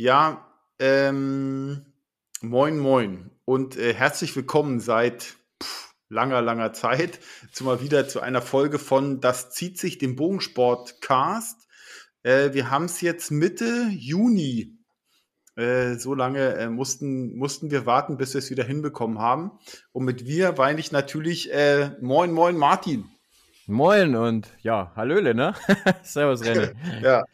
Ja, ähm, moin, moin und äh, herzlich willkommen seit pff, langer, langer Zeit zu mal wieder zu einer Folge von Das zieht sich dem Bogensport-Cast. Äh, wir haben es jetzt Mitte Juni. Äh, so lange äh, mussten, mussten wir warten, bis wir es wieder hinbekommen haben. Und mit wir meine ich natürlich äh, Moin, moin, Martin. Moin und ja, Hallöle, ne? Servus, René. ja.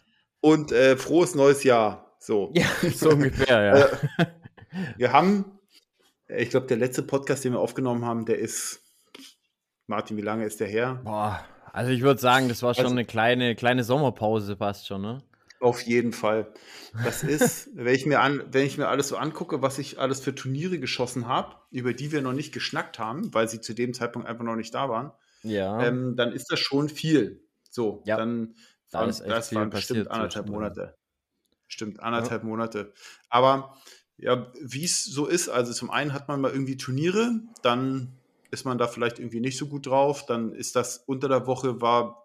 Und äh, frohes neues Jahr. So. Ja, so ungefähr, ja. Äh, wir haben, ich glaube, der letzte Podcast, den wir aufgenommen haben, der ist, Martin, wie lange ist der her? Boah, also ich würde sagen, das war schon also, eine kleine, kleine Sommerpause fast schon, ne? Auf jeden Fall. Das ist, wenn ich mir an, wenn ich mir alles so angucke, was ich alles für Turniere geschossen habe, über die wir noch nicht geschnackt haben, weil sie zu dem Zeitpunkt einfach noch nicht da waren, ja. Ähm, dann ist das schon viel. So, ja. dann da waren, das waren bestimmt anderthalb Monate. Stimmt, anderthalb ja. Monate. Aber ja, wie es so ist, also zum einen hat man mal irgendwie Turniere, dann ist man da vielleicht irgendwie nicht so gut drauf, dann ist das unter der Woche war,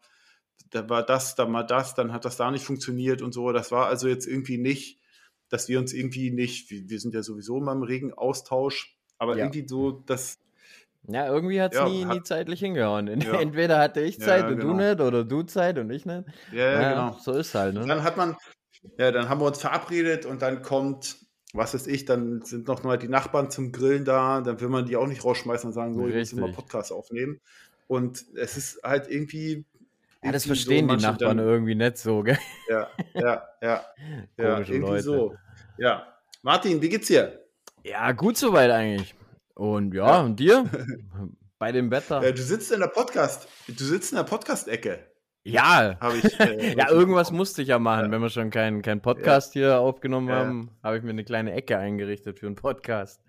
da war das, da mal das, dann hat das da nicht funktioniert und so. Das war also jetzt irgendwie nicht, dass wir uns irgendwie nicht, wir, sind ja sowieso immer im regen Austausch, aber ja. irgendwie so, dass ja, irgendwie hat's ja, nie, hat nie zeitlich hingehauen. Ja. Entweder hatte ich Zeit ja, und genau. du nicht oder du Zeit und ich nicht. Ja, ja genau. So ist halt. Ne? Dann hat man, ja, dann haben wir uns verabredet und dann kommt, was weiß ich, dann sind noch mal die Nachbarn zum Grillen da, dann will man die auch nicht rausschmeißen und sagen, so, ich muss immer Podcast aufnehmen. Und es ist halt irgendwie. Ja, das verstehen so, die Nachbarn dann, irgendwie nicht so, gell? Ja, ja, ja. ja irgendwie Leute. so. Ja. Martin, wie geht's dir? Ja, gut soweit eigentlich. Und ja, ja. und dir? Bei dem Wetter. Ja, du sitzt in der Podcast, du sitzt in der Podcast-Ecke. Ja, ich, äh, ja, irgendwas musste ich ja machen. Ja. Wenn wir schon keinen kein Podcast ja. hier aufgenommen ja. haben, habe ich mir eine kleine Ecke eingerichtet für einen Podcast.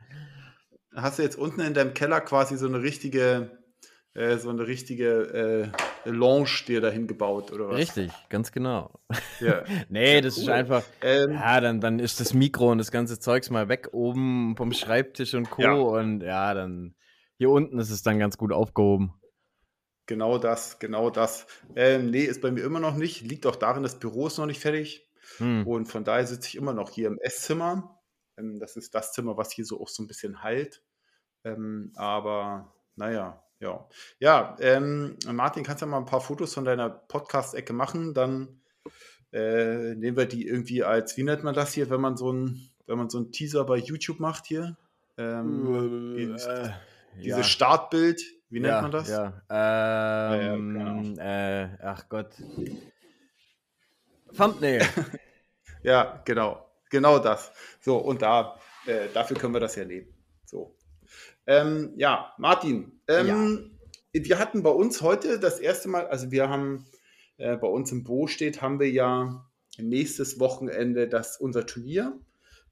Hast du jetzt unten in deinem Keller quasi so eine richtige, äh, so eine richtige äh, Lounge dir dahin gebaut, oder was? Richtig, ganz genau. Ja. nee, das cool. ist einfach, ähm, ja, dann, dann ist das Mikro und das ganze Zeugs mal weg oben vom Schreibtisch und Co. Und ja, dann hier unten ist es dann ganz gut aufgehoben. Genau das, genau das. Ähm, nee, ist bei mir immer noch nicht. Liegt auch darin, das Büro ist noch nicht fertig. Hm. Und von daher sitze ich immer noch hier im Esszimmer. Ähm, das ist das Zimmer, was hier so auch so ein bisschen halt. Ähm, aber naja, ja. Ja, ähm, Martin, kannst du mal ein paar Fotos von deiner Podcast-Ecke machen? Dann äh, nehmen wir die irgendwie als, wie nennt man das hier, wenn man so ein, wenn man so einen Teaser bei YouTube macht hier? Ähm, äh, dieses ja. Startbild, wie nennt ja, man das? Ja, ähm, ja, äh, ach Gott. Thumbnail. ja, genau. Genau das. So, und da, äh, dafür können wir das ja nehmen. So. Ähm, ja, Martin, ähm, ja. wir hatten bei uns heute das erste Mal, also wir haben äh, bei uns im Bo steht, haben wir ja nächstes Wochenende das unser Turnier.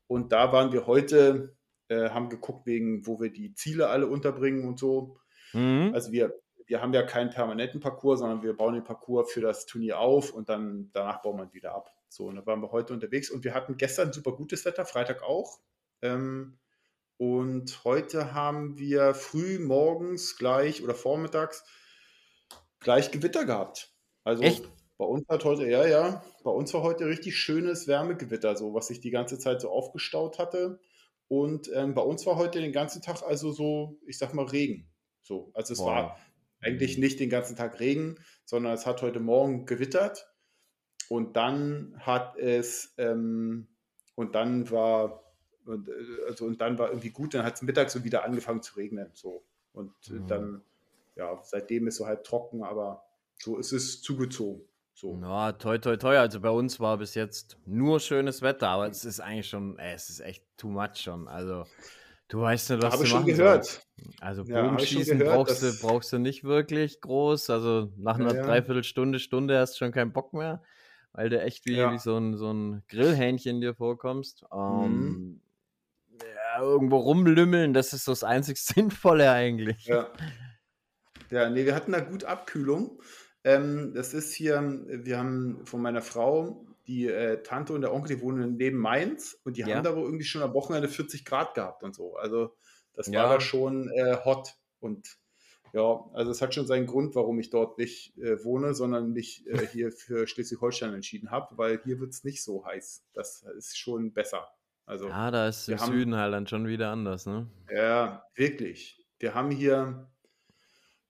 Und da waren wir heute, äh, haben geguckt, wegen, wo wir die Ziele alle unterbringen und so. Mhm. Also wir, wir haben ja keinen permanenten Parcours, sondern wir bauen den Parcours für das Turnier auf und dann danach bauen wir wieder ab. So, und da waren wir heute unterwegs und wir hatten gestern super gutes Wetter, Freitag auch. Ähm, und heute haben wir früh morgens gleich oder vormittags gleich Gewitter gehabt. Also Echt? bei uns hat heute, ja, ja, bei uns war heute richtig schönes Wärmegewitter, so was sich die ganze Zeit so aufgestaut hatte. Und ähm, bei uns war heute den ganzen Tag also so, ich sag mal, Regen. So, also es Boah. war eigentlich mhm. nicht den ganzen Tag Regen, sondern es hat heute Morgen gewittert und dann hat es ähm, und dann war und, äh, also und dann war irgendwie gut, dann hat es mittags so wieder angefangen zu regnen. So. Und äh, mhm. dann, ja, seitdem ist so halb trocken, aber so ist es zugezogen. So. Ja, toi, toi, toi. Also bei uns war bis jetzt nur schönes Wetter, aber es ist eigentlich schon, ey, es ist echt too much schon. Also Du weißt nicht, was Habe ich schon gehört. Soll. Also Bogenschießen ja, brauchst, du, brauchst du nicht wirklich groß. Also nach einer ja, Dreiviertelstunde, Stunde hast du schon keinen Bock mehr, weil du echt wie, ja. wie so, ein, so ein Grillhähnchen dir vorkommst. Ähm, mhm. ja, irgendwo rumlümmeln, das ist so das einzig Sinnvolle eigentlich. Ja. Ja, nee, wir hatten da gut Abkühlung. Ähm, das ist hier, wir haben von meiner Frau die äh, Tante und der Onkel, die wohnen neben Mainz und die ja. haben da wohl irgendwie schon am Wochenende 40 Grad gehabt und so. Also das ja. war da schon äh, hot. Und Ja, also es hat schon seinen Grund, warum ich dort nicht äh, wohne, sondern mich äh, hier für Schleswig-Holstein entschieden habe, weil hier wird es nicht so heiß. Das ist schon besser. Also, ja, da ist im haben, Süden halt dann schon wieder anders, ne? Ja, wirklich. Wir haben hier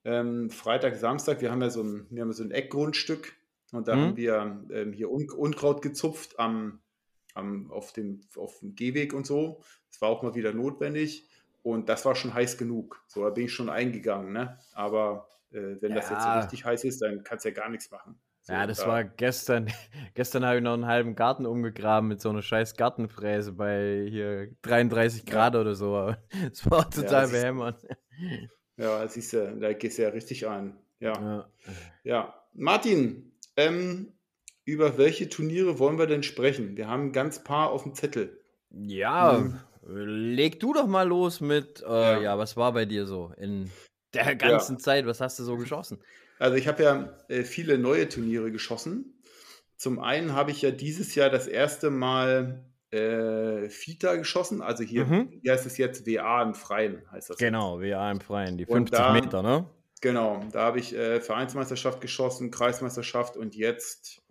ähm, Freitag, Samstag, wir haben ja so ein, wir haben so ein Eckgrundstück und da mhm. haben wir ähm, hier Un Unkraut gezupft am, am, auf, dem, auf dem Gehweg und so. Das war auch mal wieder notwendig. Und das war schon heiß genug. So, da bin ich schon eingegangen, ne? Aber äh, wenn ja. das jetzt so richtig heiß ist, dann kannst du ja gar nichts machen. So, ja, das da. war gestern. Gestern habe ich noch einen halben Garten umgegraben mit so einer scheiß Gartenfräse bei hier 33 Grad ja. oder so. Das war total ja, behämmert. Ja, siehst du, da gehst du ja richtig ein. Ja. Ja, ja. Martin, ähm, über welche Turniere wollen wir denn sprechen? Wir haben ein ganz paar auf dem Zettel. Ja, mhm. leg du doch mal los mit, äh, ja. ja. was war bei dir so in der ganzen ja. Zeit? Was hast du so geschossen? Also ich habe ja äh, viele neue Turniere geschossen. Zum einen habe ich ja dieses Jahr das erste Mal äh, Fita geschossen. Also hier, mhm. wie heißt es jetzt? WA im Freien heißt das. Genau, jetzt. WA im Freien, die 50 da, Meter, ne? Genau, da habe ich äh, Vereinsmeisterschaft geschossen, Kreismeisterschaft und jetzt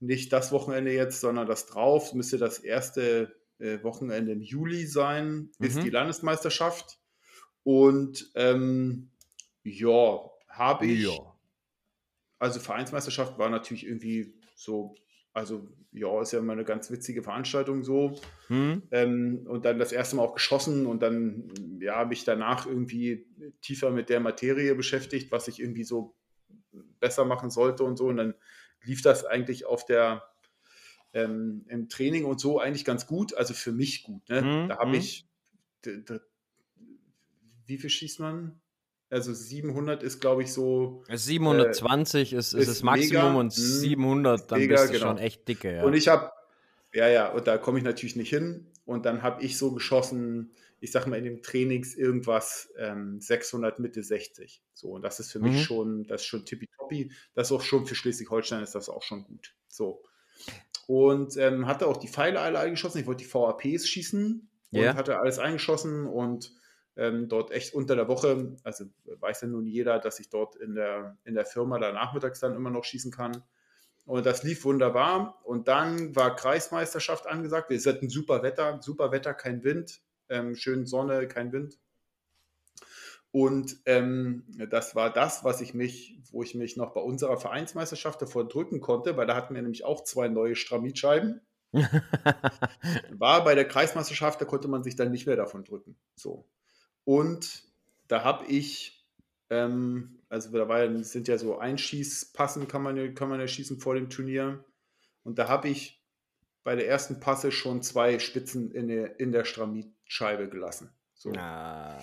nicht das Wochenende jetzt, sondern das drauf. Müsste das erste äh, Wochenende im Juli sein, mhm. ist die Landesmeisterschaft. Und ähm, ja, habe ich. Ja. Also Vereinsmeisterschaft war natürlich irgendwie so also ja, ist ja immer eine ganz witzige Veranstaltung so. Hm. Ähm, und dann das erste Mal auch geschossen und dann ja, habe ich danach irgendwie tiefer mit der Materie beschäftigt, was ich irgendwie so besser machen sollte und so. Und dann lief das eigentlich auf der ähm, im Training und so eigentlich ganz gut, also für mich gut. Ne? Hm. Da habe hm. ich wie viel schießt man? Also 700 ist, glaube ich, so. 720 äh, ist, ist, ist, das Maximum mega, und 700, hm, dann mega, bist du genau. schon echt dicke. Ja. Und ich habe, ja, ja, und da komme ich natürlich nicht hin. Und dann habe ich so geschossen, ich sage mal in den Trainings irgendwas ähm, 600 Mitte 60. So, und das ist für mhm. mich schon, das ist schon tippitoppi. Das ist auch schon für Schleswig-Holstein ist das auch schon gut. So. Und ähm, hatte auch die Pfeile alle eingeschossen. Ich wollte die VAPs schießen und yeah. hatte alles eingeschossen und ähm, dort echt unter der Woche, also weiß ja nun jeder, dass ich dort in der, in der Firma da nachmittags dann immer noch schießen kann. Und das lief wunderbar. Und dann war Kreismeisterschaft angesagt. Wir hatten super Wetter, super Wetter, kein Wind, ähm, schön Sonne, kein Wind. Und ähm, das war das, was ich mich, wo ich mich noch bei unserer Vereinsmeisterschaft davor drücken konnte, weil da hatten wir nämlich auch zwei neue Stramitscheiben. war bei der Kreismeisterschaft, da konnte man sich dann nicht mehr davon drücken. So. Und da habe ich, ähm, also da war, sind ja so Einschießpassen, kann man, kann man ja schießen vor dem Turnier. Und da habe ich bei der ersten Passe schon zwei Spitzen in der, in der Stramitscheibe gelassen. So. Ah.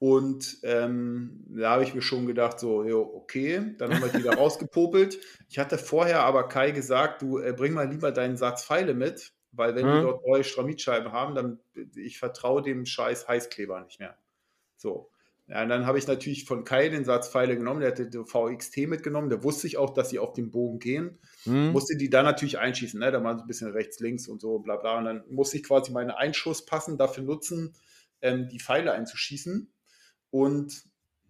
Und ähm, da habe ich mir schon gedacht, so, jo, okay, dann haben wir die da rausgepopelt. Ich hatte vorher aber Kai gesagt, du äh, bring mal lieber deinen Satz Pfeile mit, weil wenn hm. wir dort neue Stramitscheiben haben, dann ich vertraue dem scheiß Heißkleber nicht mehr. So. Ja, und dann habe ich natürlich von Kai den Satz Pfeile genommen, der hatte die VXT mitgenommen, der wusste ich auch, dass sie auf den Bogen gehen, mhm. musste die dann natürlich einschießen, ne? da waren so ein bisschen rechts, links und so, bla bla, und dann musste ich quasi meine Einschusspassen dafür nutzen, ähm, die Pfeile einzuschießen und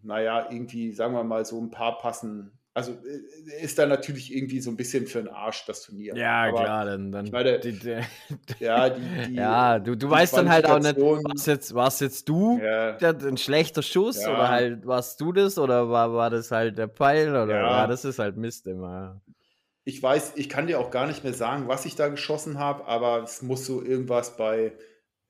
naja, irgendwie, sagen wir mal, so ein paar Passen also äh, ist da natürlich irgendwie so ein bisschen für den Arsch das Turnier. Ja, Aber klar, dann. dann meine, die, die, ja, die, ja, du, du weißt dann halt auch nicht, warst jetzt, warst jetzt du ja. der, ein schlechter Schuss ja. oder halt warst du das oder war, war das halt der Pfeil oder ja. ja das ist halt Mist immer. Ich weiß, ich kann dir auch gar nicht mehr sagen, was ich da geschossen habe, aber es muss so irgendwas bei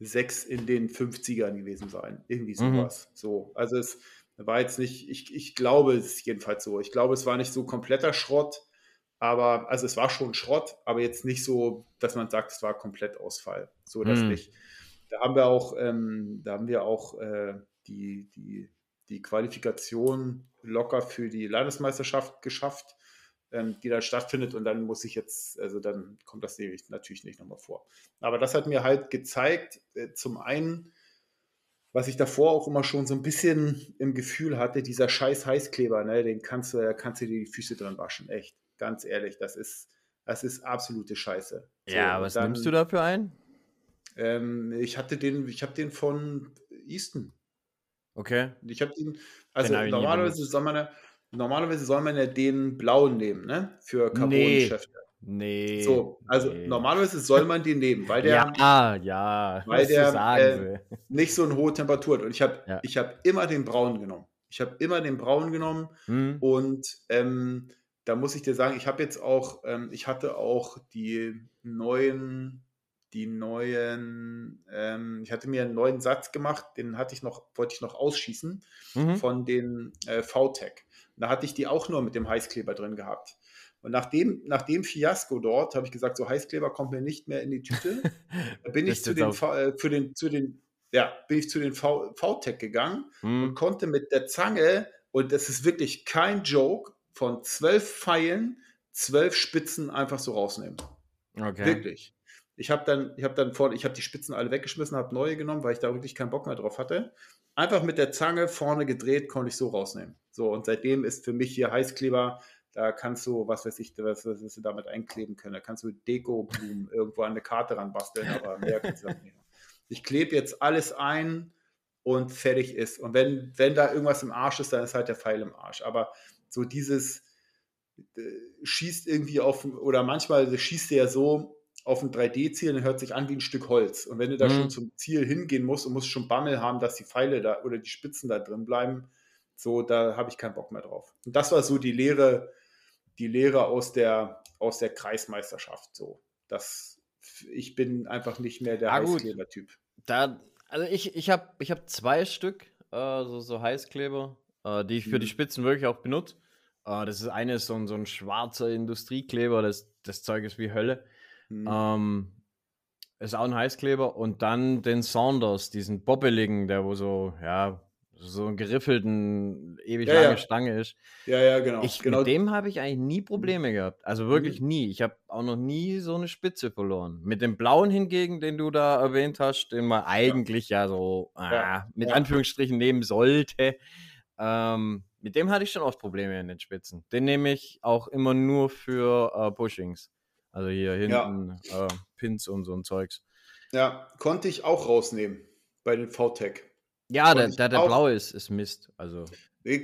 sechs in den 50ern gewesen sein. Irgendwie mhm. sowas. Mhm. So, also es war jetzt nicht, ich, ich glaube es ist jedenfalls so. Ich glaube, es war nicht so kompletter Schrott, aber, also es war schon Schrott, aber jetzt nicht so, dass man sagt, es war komplett Ausfall. So das mm. nicht. Da haben wir auch, ähm, da haben wir auch äh, die, die, die Qualifikation locker für die Landesmeisterschaft geschafft, ähm, die dann stattfindet und dann muss ich jetzt, also dann kommt das natürlich nicht nochmal vor. Aber das hat mir halt gezeigt, äh, zum einen, was ich davor auch immer schon so ein bisschen im Gefühl hatte, dieser scheiß Heißkleber, ne, den kannst du, kannst du dir die Füße dran waschen, echt. Ganz ehrlich, das ist, das ist absolute Scheiße. So, ja, was dann, nimmst du dafür ein? Ähm, ich hatte den, ich habe den von Easton. Okay. Ich habe den, also normalerweise soll man normalerweise soll man ja den blauen nehmen, ne? Für Carbon-Geschäfte. Nee. So, also nee. normalerweise soll man den nehmen, weil der, ja, ja, weil der äh, nicht so eine hohe Temperatur hat. Und ich habe ja. hab immer den braunen genommen. Ich habe immer den braunen genommen hm. und ähm, da muss ich dir sagen, ich habe jetzt auch, ähm, ich hatte auch die neuen, die neuen, ähm, ich hatte mir einen neuen Satz gemacht, den hatte ich noch, wollte ich noch ausschießen mhm. von den äh, VTech. Da hatte ich die auch nur mit dem Heißkleber drin gehabt. Und nach dem, nach dem Fiasko dort habe ich gesagt, so Heißkleber kommt mir nicht mehr in die Tüte. Da bin ich zu den, äh, für den, zu den, ja, bin ich zu den VTech gegangen mhm. und konnte mit der Zange, und das ist wirklich kein Joke, von zwölf Pfeilen zwölf Spitzen einfach so rausnehmen. Okay. Wirklich. Ich habe dann, ich habe dann vor, ich habe die Spitzen alle weggeschmissen, habe neue genommen, weil ich da wirklich keinen Bock mehr drauf hatte. Einfach mit der Zange vorne gedreht, konnte ich so rausnehmen. So, und seitdem ist für mich hier Heißkleber da kannst du, was weiß ich, was, was du damit einkleben können. Da kannst du Deko-Blumen irgendwo an eine Karte ranbasteln, aber mehr kannst du nicht. Ich klebe jetzt alles ein und fertig ist. Und wenn, wenn da irgendwas im Arsch ist, dann ist halt der Pfeil im Arsch. Aber so dieses äh, schießt irgendwie auf, oder manchmal schießt der ja so auf ein 3D-Ziel und hört sich an wie ein Stück Holz. Und wenn du da mhm. schon zum Ziel hingehen musst und musst schon Bammel haben, dass die Pfeile da oder die Spitzen da drin bleiben, so, da habe ich keinen Bock mehr drauf. Und das war so die Lehre, die Lehre aus der, aus der Kreismeisterschaft. So, das, ich bin einfach nicht mehr der ah, Heißkleber-Typ. Da, also ich, ich habe ich hab zwei Stück, äh, so, so Heißkleber, äh, die ich für hm. die mhm. Spitzen wirklich auch benutze. Äh, das ist eine so ein, so ein schwarzer Industriekleber, das, das Zeug ist wie Hölle. Hm. Ähm, ist auch ein Heißkleber. Und dann den Saunders, diesen bobbeligen, der wo so, ja, so einen geriffelten, ewig ja, lange ja. Stange ist. Ja, ja, genau. Ich, genau. Mit dem habe ich eigentlich nie Probleme gehabt. Also wirklich mhm. nie. Ich habe auch noch nie so eine Spitze verloren. Mit dem blauen hingegen, den du da erwähnt hast, den man eigentlich ja, ja so ah, mit Anführungsstrichen nehmen sollte, ähm, mit dem hatte ich schon oft Probleme in den Spitzen. Den nehme ich auch immer nur für äh, Bushings. Also hier hinten äh, Pins und so ein Zeugs. Ja, konnte ich auch rausnehmen bei den VTech. Ja, der, der, der blaue ist, ist Mist. Also.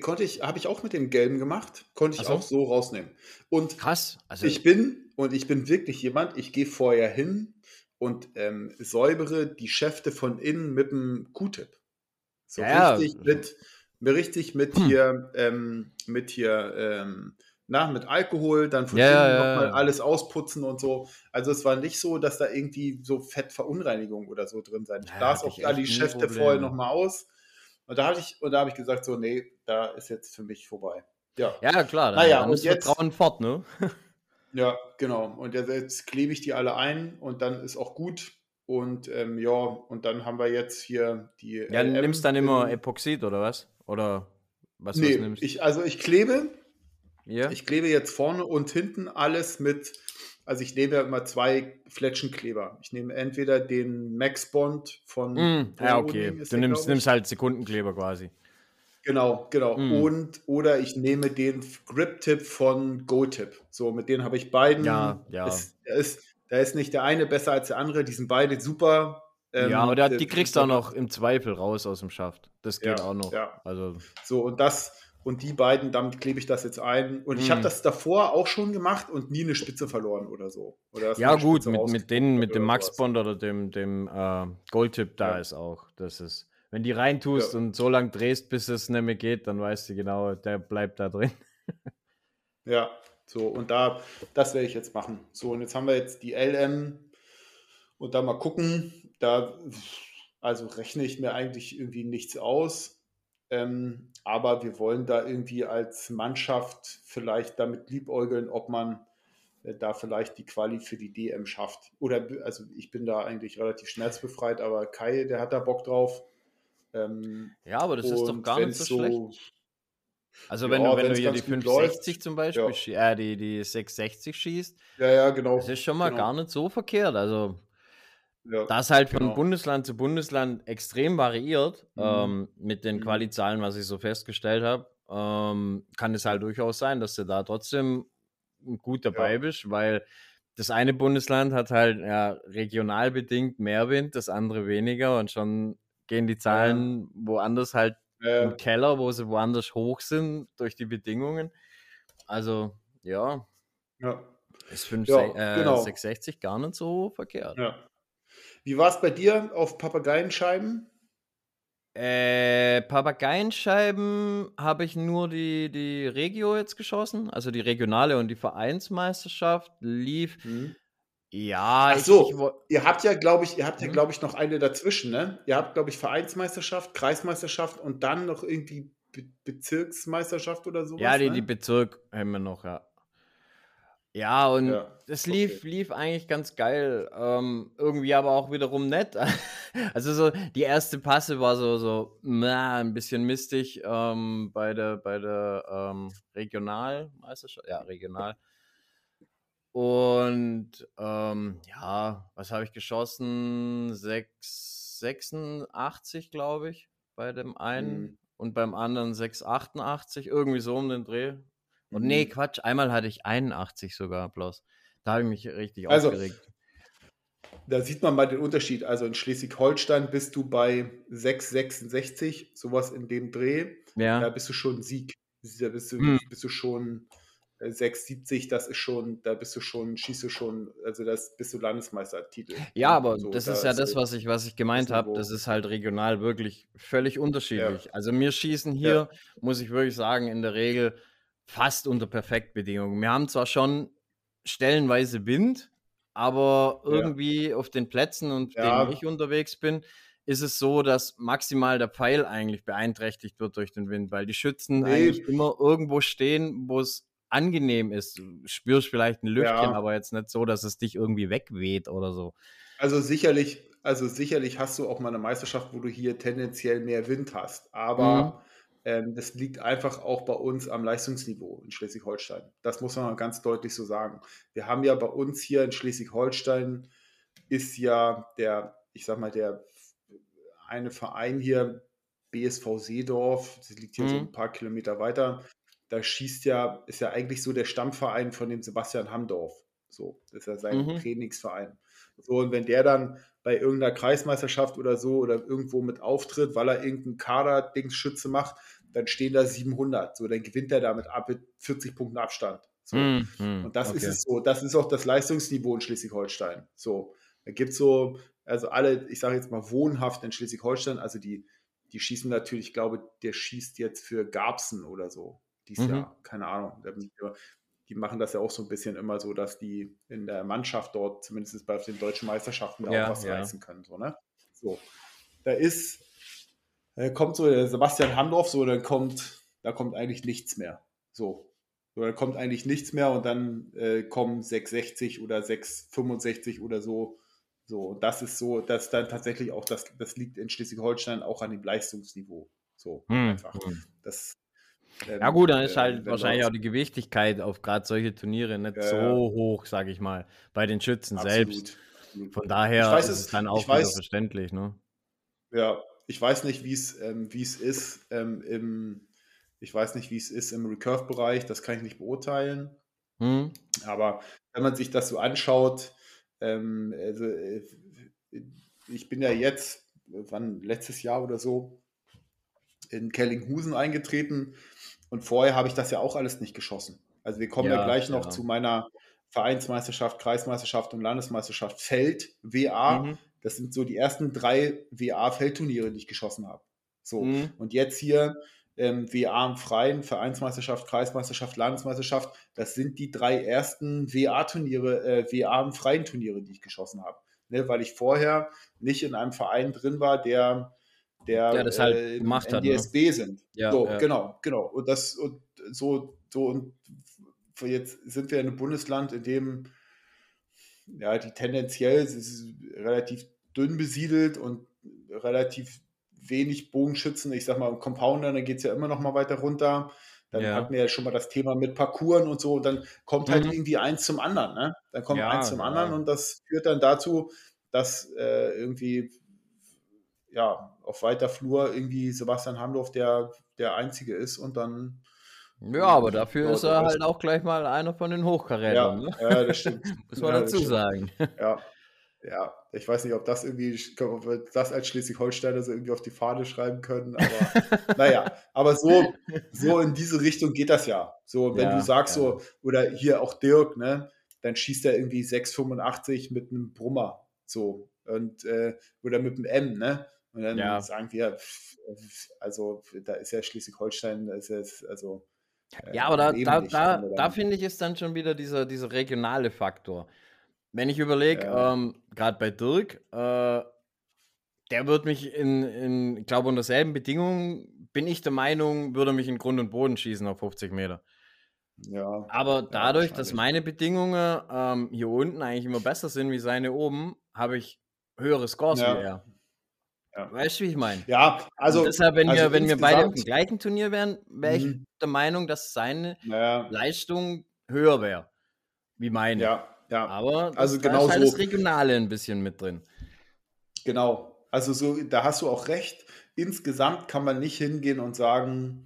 Konnte ich, habe ich auch mit dem gelben gemacht, konnte ich so. auch so rausnehmen. Und krass. Also ich bin, und ich bin wirklich jemand, ich gehe vorher hin und ähm, säubere die Schäfte von innen mit einem Q-Tip. So ja, richtig mit, richtig mit hm. hier, ähm, mit hier, ähm, na, mit Alkohol, dann von ja, ja, nochmal alles ausputzen und so. Also es war nicht so, dass da irgendwie so Fettverunreinigung oder so drin sein. Ich ja, las auch alle die Schäfte vorher nochmal aus. Und da habe ich, und da habe ich gesagt, so, nee, da ist jetzt für mich vorbei. Ja, ja klar. Dann, naja, dann und jetzt Vertrauen fort, ne? ja, genau. Und jetzt klebe ich die alle ein und dann ist auch gut. Und ähm, ja, und dann haben wir jetzt hier die. Ja, LM nimmst dann immer Epoxid oder was? Oder was, nee, was nimmst ich, also ich klebe ja. Ich klebe jetzt vorne und hinten alles mit, also ich nehme ja immer zwei Fletschenkleber. Ich nehme entweder den Max Bond von. Mm, ja, okay. Du nimmst, nimmst halt Sekundenkleber quasi. Genau, genau. Mm. Und oder ich nehme den Grip-Tip von Go-Tip. So, mit denen habe ich beiden. Ja, ja. Ist, ist, da ist nicht der eine besser als der andere. Die sind beide super. Ähm, ja, aber die kriegst du auch noch im Zweifel raus aus dem Schaft. Das geht ja, auch noch. Ja. Also. So, und das und die beiden, damit klebe ich das jetzt ein. Und ich habe mhm. das davor auch schon gemacht und nie eine Spitze verloren oder so. Oder ja, gut, mit, mit denen, mit dem Max Bond oder dem, dem äh, Goldtip da ja. ist auch. Das ist, wenn die reintust ja. und so lange drehst, bis es nicht mehr geht, dann weißt du genau, der bleibt da drin. ja, so, und da, das werde ich jetzt machen. So, und jetzt haben wir jetzt die LM und da mal gucken. Da, also rechne ich mir eigentlich irgendwie nichts aus. Ähm, aber wir wollen da irgendwie als Mannschaft vielleicht damit liebäugeln, ob man äh, da vielleicht die Quali für die DM schafft. Oder also ich bin da eigentlich relativ schmerzbefreit, aber Kai, der hat da Bock drauf. Ähm, ja, aber das ist doch gar nicht so, so schlecht. Also wenn ja, du, wenn du hier die 560 läuft, zum Beispiel, ja. äh, die, die 660 schießt, ja, ja, genau. Das ist schon mal genau. gar nicht so verkehrt. Also ja, das halt von genau. Bundesland zu Bundesland extrem variiert mhm. ähm, mit den mhm. Qualizahlen, was ich so festgestellt habe, ähm, kann es halt durchaus sein, dass du da trotzdem gut dabei ja. bist, weil das eine Bundesland hat halt ja, regional bedingt mehr Wind, das andere weniger und schon gehen die Zahlen ja. woanders halt im Keller, wo sie woanders hoch sind durch die Bedingungen. Also, ja. Ja. Ist 5, ja, äh, genau. 660 gar nicht so verkehrt. Ja. Wie war es bei dir auf Papageienscheiben? Äh, Papageienscheiben habe ich nur die, die Regio jetzt geschossen, also die regionale und die Vereinsmeisterschaft lief. Mhm. Ja, Ach so, ich, ich, ihr habt ja, glaube ich, ihr habt ja, mhm. glaube ich, noch eine dazwischen, ne? Ihr habt, glaube ich, Vereinsmeisterschaft, Kreismeisterschaft und dann noch irgendwie Be Bezirksmeisterschaft oder sowas. Ja, die, ne? die Bezirk haben wir noch, ja. Ja, und ja, das lief, okay. lief eigentlich ganz geil. Ähm, irgendwie aber auch wiederum nett. Also so, die erste Passe war so, so na, ein bisschen mistig ähm, bei der, bei der ähm, Regionalmeisterschaft. Ja, regional. Und ähm, ja, was habe ich geschossen? 6, 86, glaube ich, bei dem einen. Mhm. Und beim anderen 688, irgendwie so um den Dreh. Und mhm. nee, Quatsch, einmal hatte ich 81 sogar bloß. Da habe ich mich richtig also, aufgeregt. Da sieht man mal den Unterschied. Also in Schleswig-Holstein bist du bei 6,66, sowas in dem Dreh. Ja. Da bist du schon Sieg. Da bist du, mhm. bist du schon 6,70, das ist schon, da bist du schon, schießt du schon, also das bist du Landesmeistertitel. Ja, aber so, das da ist ja das, was ich, was ich gemeint habe. Das ist halt regional wirklich völlig unterschiedlich. Ja. Also mir schießen hier, ja. muss ich wirklich sagen, in der Regel fast unter Perfektbedingungen. Wir haben zwar schon stellenweise Wind, aber irgendwie ja. auf den Plätzen, und ja. denen ich unterwegs bin, ist es so, dass maximal der Pfeil eigentlich beeinträchtigt wird durch den Wind, weil die Schützen nee. eigentlich immer irgendwo stehen, wo es angenehm ist. Du spürst vielleicht ein Lüftchen, ja. aber jetzt nicht so, dass es dich irgendwie wegweht oder so. Also sicherlich, also sicherlich hast du auch mal eine Meisterschaft, wo du hier tendenziell mehr Wind hast. Aber mhm. Ähm, das liegt einfach auch bei uns am Leistungsniveau in Schleswig-Holstein. Das muss man ganz deutlich so sagen. Wir haben ja bei uns hier in Schleswig-Holstein ist ja der, ich sag mal, der eine Verein hier, BSV Seedorf, das liegt hier mhm. so ein paar Kilometer weiter. Da schießt ja, ist ja eigentlich so der Stammverein von dem Sebastian Hamdorf. So, das ist ja sein mhm. Trainingsverein. So, und wenn der dann bei irgendeiner Kreismeisterschaft oder so oder irgendwo mit auftritt, weil er irgendeinen Kader-Dingsschütze macht, dann stehen da 700. So, dann gewinnt er damit ab mit 40 Punkten Abstand. So. Mm, mm, und das okay. ist es so. Das ist auch das Leistungsniveau in Schleswig-Holstein. So, da gibt es so, also alle, ich sage jetzt mal wohnhaft in Schleswig-Holstein, also die, die schießen natürlich, ich glaube, der schießt jetzt für Garbsen oder so. Dies mhm. Jahr, keine Ahnung die machen das ja auch so ein bisschen immer so, dass die in der Mannschaft dort, zumindest bei den deutschen Meisterschaften, ja, auch was ja. reißen können. So, ne? so. Da ist, da kommt so der Sebastian Handorf, so, dann kommt, da kommt eigentlich nichts mehr. So. so da kommt eigentlich nichts mehr und dann äh, kommen 660 oder 665 oder so. So, und das ist so, dass dann tatsächlich auch, das, das liegt in Schleswig-Holstein auch an dem Leistungsniveau. So, hm, einfach. Hm. Das, ähm, ja gut, dann ist halt äh, wahrscheinlich auch die Gewichtigkeit auf gerade solche Turniere nicht ja, so hoch, sage ich mal, bei den Schützen absolut, selbst. Von daher weiß, ist es dann auch weiß, verständlich. Ne? Ja, ich weiß nicht, wie es ähm, ist ähm, im, ich weiß nicht, wie es ist im Recurve-Bereich, das kann ich nicht beurteilen. Hm. Aber wenn man sich das so anschaut, ähm, also, äh, ich bin ja jetzt, wann letztes Jahr oder so, in Kellinghusen eingetreten und vorher habe ich das ja auch alles nicht geschossen. Also wir kommen ja, ja gleich noch ja. zu meiner Vereinsmeisterschaft, Kreismeisterschaft und Landesmeisterschaft Feld, WA. Mhm. Das sind so die ersten drei WA-Feldturniere, die ich geschossen habe. So, mhm. und jetzt hier ähm, WA im Freien, Vereinsmeisterschaft, Kreismeisterschaft, Landesmeisterschaft, das sind die drei ersten WA-Turniere, äh, WA im Freien Turniere, die ich geschossen habe. Ne, weil ich vorher nicht in einem Verein drin war, der der ja, das halt äh, gemacht NDSB ne? sind. Ja, so, ja. genau, genau. Und das und so, so und jetzt sind wir in einem Bundesland, in dem ja die tendenziell relativ dünn besiedelt und relativ wenig Bogenschützen. Ich sag mal, im Compounder, dann geht es ja immer noch mal weiter runter. Dann ja. hatten wir ja schon mal das Thema mit Parcours und so. Und dann kommt halt mhm. irgendwie eins zum anderen. Ne? Dann kommt ja, eins zum anderen und das führt dann dazu, dass äh, irgendwie ja, auf weiter Flur irgendwie Sebastian Hamdorf der, der Einzige ist und dann. Ja, aber dafür ist er halt auch gleich mal einer von den Hochkarätern. Ja, ne? ja das stimmt. Muss man ja, dazu sagen. Ja. Ja, ich weiß nicht, ob das irgendwie, ob wir das als Schleswig-Holsteiner so irgendwie auf die Fahne schreiben können, aber naja, aber so, so in diese Richtung geht das ja. So, wenn ja, du sagst ja. so, oder hier auch Dirk, ne, dann schießt er irgendwie 6,85 mit einem Brummer, so, und, äh, oder mit einem M, ne, und dann ja. sagen wir, also da ist ja Schleswig-Holstein, ist ja, also. Äh, ja, aber da, da, da, da finde ich ist dann schon wieder dieser, dieser regionale Faktor. Wenn ich überlege, ja. ähm, gerade bei Dirk, äh, der wird mich in, in ich glaube, unter selben Bedingungen, bin ich der Meinung, würde mich in Grund und Boden schießen auf 50 Meter. Ja. Aber dadurch, ja, dass meine Bedingungen ähm, hier unten eigentlich immer besser sind wie seine oben, habe ich höhere Scores ja. wie er. Ja. Weißt du, wie ich meine? Ja, also. Und deshalb, wenn, also wir, wenn wir beide im gleichen Turnier wären, wäre ich mhm. der Meinung, dass seine Leistung höher wäre. Wie meine. Ja, ja. Aber also genau da ist halt so. das Regionale ein bisschen mit drin. Genau. Also so, da hast du auch recht. Insgesamt kann man nicht hingehen und sagen,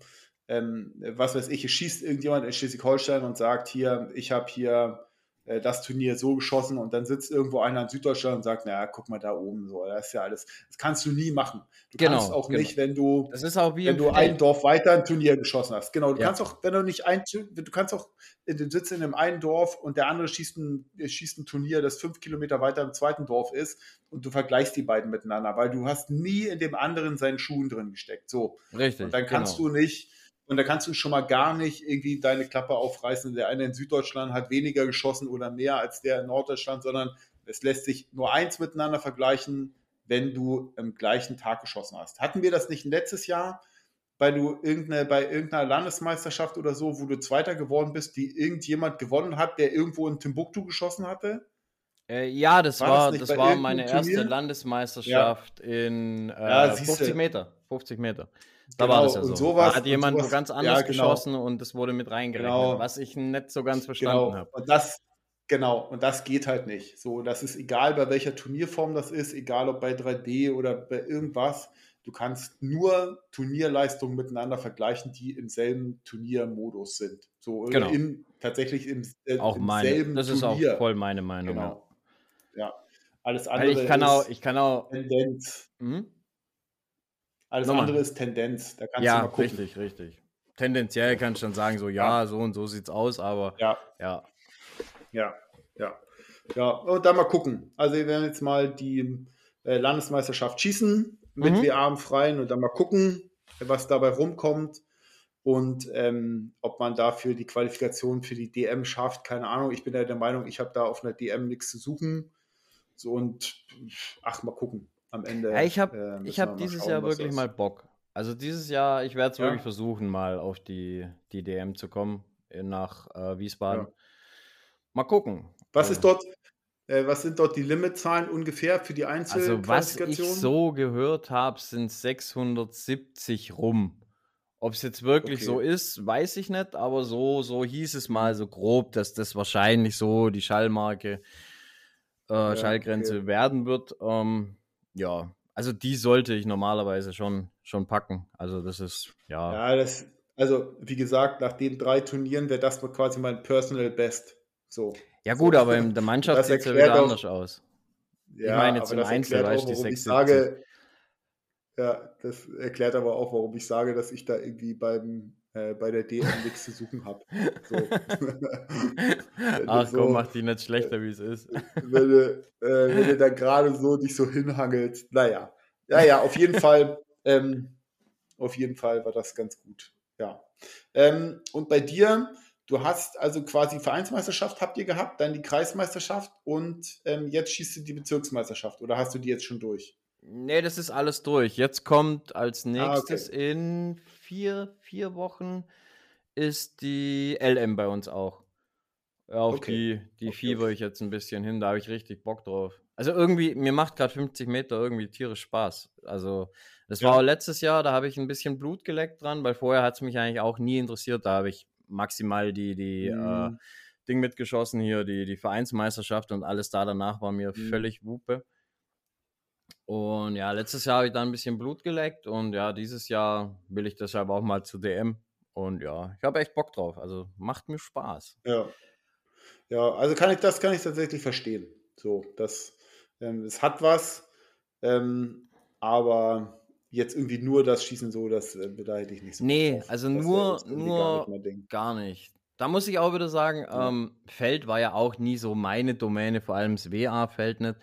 ähm, was weiß ich, es schießt irgendjemand in Schleswig-Holstein und sagt hier, ich habe hier äh, das Turnier so geschossen und dann sitzt irgendwo einer in Süddeutschland und sagt, naja, guck mal da oben, so, das ist ja alles. Das kannst du nie machen. Du genau, kannst auch genau. nicht, wenn du, das ist auch wie wenn du ein Dorf weiter ein Turnier geschossen hast. Genau, du ja. kannst auch, wenn du nicht ein, du kannst auch, du sitzt in einem einen Dorf und der andere schießt ein, schießt ein Turnier, das fünf Kilometer weiter im zweiten Dorf ist und du vergleichst die beiden miteinander, weil du hast nie in dem anderen seinen Schuhen drin gesteckt. So. Richtig. Und dann kannst genau. du nicht und da kannst du schon mal gar nicht irgendwie deine Klappe aufreißen. Der eine in Süddeutschland hat weniger geschossen oder mehr als der in Norddeutschland, sondern es lässt sich nur eins miteinander vergleichen, wenn du am gleichen Tag geschossen hast. Hatten wir das nicht letztes Jahr, weil du irgendeine, bei irgendeiner Landesmeisterschaft oder so, wo du Zweiter geworden bist, die irgendjemand gewonnen hat, der irgendwo in Timbuktu geschossen hatte? Äh, ja, das war, war das, das war meine Turnier? erste Landesmeisterschaft ja. in äh, ja, 50 Meter. 50 Meter. Da genau, war das ja so. Sowas, da hat jemand sowas, ganz anders ja, genau. geschossen und es wurde mit reingerechnet, genau. was ich nicht so ganz verstanden genau. habe. Und das, genau, und das geht halt nicht. So, das ist egal, bei welcher Turnierform das ist, egal ob bei 3D oder bei irgendwas. Du kannst nur Turnierleistungen miteinander vergleichen, die im selben Turniermodus sind. So genau. im, tatsächlich im, äh, auch im meine, selben Das ist Turnier. auch voll meine Meinung. Genau. Ja. ja. Alles andere ich kann ist auch, ich kann auch. Tendenz. Mhm. Alles Nochmal. andere ist Tendenz. Da kannst ja, du mal gucken. richtig, richtig. Tendenziell kannst du dann sagen, so ja, ja, so und so sieht's aus, aber ja. Ja. Ja, ja. Ja, und dann mal gucken. Also wir werden jetzt mal die äh, Landesmeisterschaft schießen mit mhm. WA im Freien und dann mal gucken, was dabei rumkommt und ähm, ob man dafür die Qualifikation für die DM schafft. Keine Ahnung. Ich bin ja der Meinung, ich habe da auf einer DM nichts zu suchen. So und ach, mal gucken am Ende. Ja, ich habe äh, hab dieses schauen, Jahr wirklich mal Bock. Also dieses Jahr, ich werde es ja. wirklich versuchen, mal auf die, die DM zu kommen äh, nach äh, Wiesbaden. Ja. Mal gucken. Was ist dort, äh, was sind dort die Limitzahlen ungefähr für die Einzelqualifikationen? Also was ich so gehört habe, sind 670 rum. Ob es jetzt wirklich okay. so ist, weiß ich nicht, aber so, so hieß es mal so grob, dass das wahrscheinlich so die Schallmarke, äh, ja, Schallgrenze okay. werden wird. Ähm, ja, also die sollte ich normalerweise schon, schon packen. Also das ist, ja. Ja, das, also wie gesagt, nach den drei Turnieren wäre das quasi mein Personal Best. So. Ja gut, so. aber in der Mannschaft sieht es ja wieder auch, anders aus. Ja, ich meine jetzt im Einzel, weißt du, die Ich sage, ja, das erklärt aber auch, warum ich sage, dass ich da irgendwie beim äh, bei der DM nichts zu suchen habe. So. Ach so, komm, mach die nicht schlechter, wie es ist. wenn, du, äh, wenn du da gerade so dich so hinhangelt, naja. Ja, ja, auf jeden Fall, ähm, auf jeden Fall war das ganz gut. Ja. Ähm, und bei dir, du hast also quasi Vereinsmeisterschaft habt ihr gehabt, dann die Kreismeisterschaft und ähm, jetzt schießt du die Bezirksmeisterschaft oder hast du die jetzt schon durch? Nee, das ist alles durch. Jetzt kommt als nächstes ah, okay. in vier, vier Wochen ist die LM bei uns auch. Auf okay. die, die okay, fieber ich jetzt ein bisschen hin, da habe ich richtig Bock drauf. Also irgendwie, mir macht gerade 50 Meter irgendwie tierisch Spaß. Also, das ja. war letztes Jahr, da habe ich ein bisschen Blut geleckt dran, weil vorher hat es mich eigentlich auch nie interessiert. Da habe ich maximal die, die mhm. äh, Ding mitgeschossen hier, die, die Vereinsmeisterschaft und alles da danach war mir mhm. völlig Wupe. Und ja, letztes Jahr habe ich da ein bisschen Blut geleckt und ja, dieses Jahr will ich deshalb auch mal zu DM. Und ja, ich habe echt Bock drauf. Also macht mir Spaß. Ja. Ja, also kann ich das kann ich tatsächlich verstehen. So, das Ähm, es hat was, ähm, aber jetzt irgendwie nur das Schießen so, das äh, hätte ich nicht so. Nee, also nur, nur gar nicht, gar nicht, Da muss ich auch wieder sagen, ja. ähm, Feld war ja auch nie so meine Domäne, vor allem das WA-Feld nicht.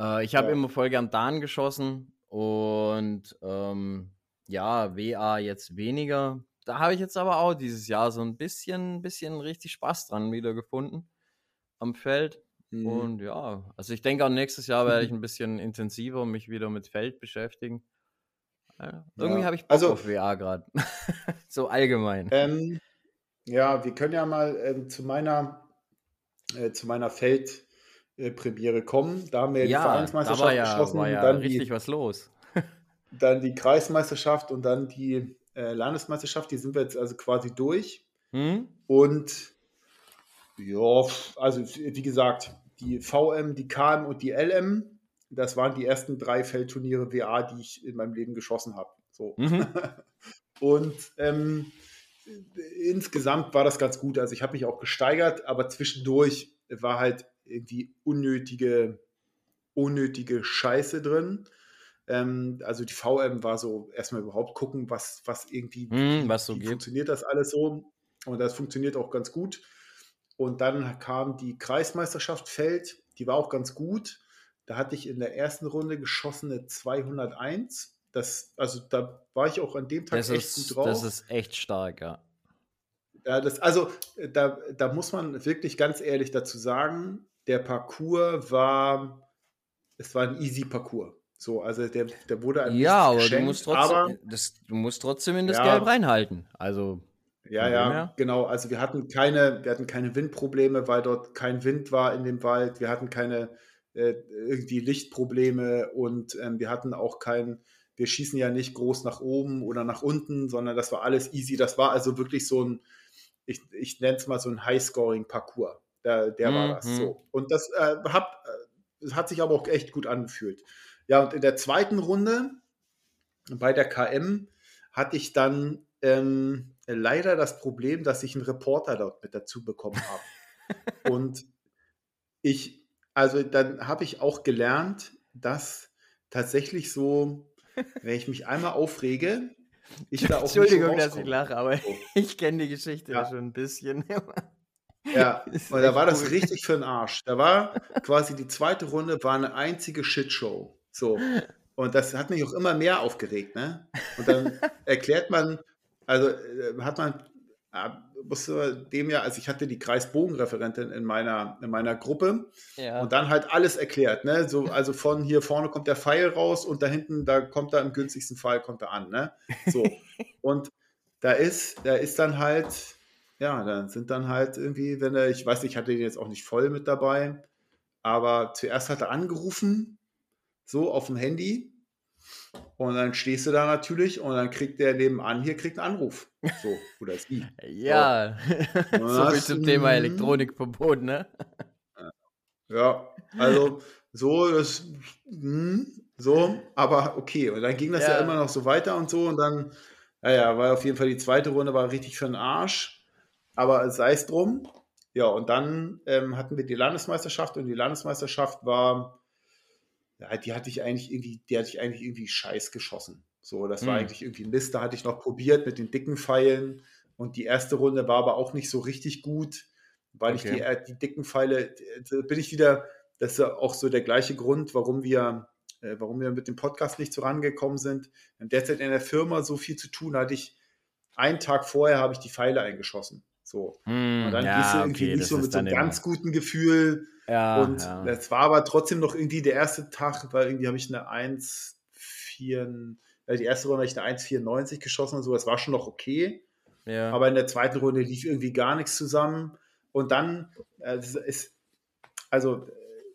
Äh, ich habe ja. immer voll gern Dan geschossen und ähm, ja, WA jetzt weniger. Da habe ich jetzt aber auch dieses Jahr so ein bisschen, bisschen richtig Spaß dran wieder gefunden am Feld. Mhm. Und ja, also ich denke auch nächstes Jahr werde ich ein bisschen intensiver mich wieder mit Feld beschäftigen. Ja, irgendwie ja. habe ich Bock also, auf WA gerade. so allgemein. Ähm, ja, wir können ja mal ähm, zu meiner äh, zu meiner Feldpremiere kommen. Da haben wir ja, die Vereinsmeisterschaft da ja, geschossen. War ja dann richtig die, was los. dann die Kreismeisterschaft und dann die äh, Landesmeisterschaft. Die sind wir jetzt also quasi durch. Hm? Und ja, also wie gesagt, die VM, die KM und die LM, das waren die ersten drei Feldturniere WA, die ich in meinem Leben geschossen habe. So. Mhm. und ähm, insgesamt war das ganz gut. Also ich habe mich auch gesteigert, aber zwischendurch war halt irgendwie unnötige, unnötige Scheiße drin. Ähm, also die VM war so erstmal überhaupt gucken, was, was irgendwie, mm, was so funktioniert das alles so. Und das funktioniert auch ganz gut. Und dann kam die Kreismeisterschaft Feld, die war auch ganz gut. Da hatte ich in der ersten Runde geschossene 201. Das, also da war ich auch an dem Tag das echt ist, gut drauf. Das ist echt stark, ja. ja das, also da, da muss man wirklich ganz ehrlich dazu sagen, der Parcours war, es war ein easy Parcours. So, also der, der wurde ein Ja, aber, geschenkt, du, musst trotzdem, aber das, du musst trotzdem in das ja, Gelb reinhalten. Also ja, ja, genau. Also wir hatten keine, wir hatten keine Windprobleme, weil dort kein Wind war in dem Wald. Wir hatten keine äh, irgendwie Lichtprobleme und ähm, wir hatten auch kein, wir schießen ja nicht groß nach oben oder nach unten, sondern das war alles easy. Das war also wirklich so ein, ich, ich nenne es mal so ein High-Scoring-Parcours. Der, der mhm. war das so. Mhm. Und das äh, hat, äh, hat sich aber auch echt gut angefühlt. Ja, und in der zweiten Runde bei der KM hatte ich dann ähm, leider das Problem, dass ich einen Reporter dort mit dazu bekommen habe. und ich, also dann habe ich auch gelernt, dass tatsächlich so, wenn ich mich einmal aufrege, ich da auch Entschuldigung, dass ich lache, aber ich kenne die Geschichte ja. schon ein bisschen. Ja, und da war cool. das richtig für den Arsch. Da war quasi die zweite Runde war eine einzige Shitshow. So. Und das hat mich auch immer mehr aufgeregt, ne? Und dann erklärt man, also äh, hat man, musste dem ja, also ich hatte die Kreisbogenreferentin in meiner, in meiner Gruppe ja. und dann halt alles erklärt, ne? So, also von hier vorne kommt der Pfeil raus und da hinten, da kommt er im günstigsten Fall, kommt er an, ne? So. und da ist, da ist dann halt, ja, dann sind dann halt irgendwie, wenn er, ich weiß nicht, ich hatte den jetzt auch nicht voll mit dabei, aber zuerst hat er angerufen, so auf dem Handy und dann stehst du da natürlich und dann kriegt der nebenan hier kriegt einen Anruf. So, oder sie. ja, so, so viel zum Thema Elektronikverbot, ne? Ja, also so, das, hm, so, aber okay. Und dann ging das ja. ja immer noch so weiter und so und dann, naja, war auf jeden Fall die zweite Runde war richtig für den Arsch, aber sei es drum. Ja, und dann ähm, hatten wir die Landesmeisterschaft und die Landesmeisterschaft war ja, die hatte ich eigentlich irgendwie, die hatte ich eigentlich irgendwie scheiß geschossen. So, das war hm. eigentlich irgendwie Mist. Da hatte ich noch probiert mit den dicken Pfeilen und die erste Runde war aber auch nicht so richtig gut, weil okay. ich die, äh, die dicken Pfeile, äh, bin ich wieder, das ist auch so der gleiche Grund, warum wir, äh, warum wir mit dem Podcast nicht so rangekommen sind. Derzeit in der Firma so viel zu tun, hatte ich einen Tag vorher habe ich die Pfeile eingeschossen. So. Mm, und dann ja, gehst du irgendwie okay, nicht so mit so einem ganz guten Gefühl. Ja, und ja. das war aber trotzdem noch irgendwie der erste Tag, weil irgendwie habe ich eine 1,4, äh, die erste Runde habe ich eine 1,94 geschossen und so, das war schon noch okay. Ja. Aber in der zweiten Runde lief irgendwie gar nichts zusammen. Und dann äh, ist, also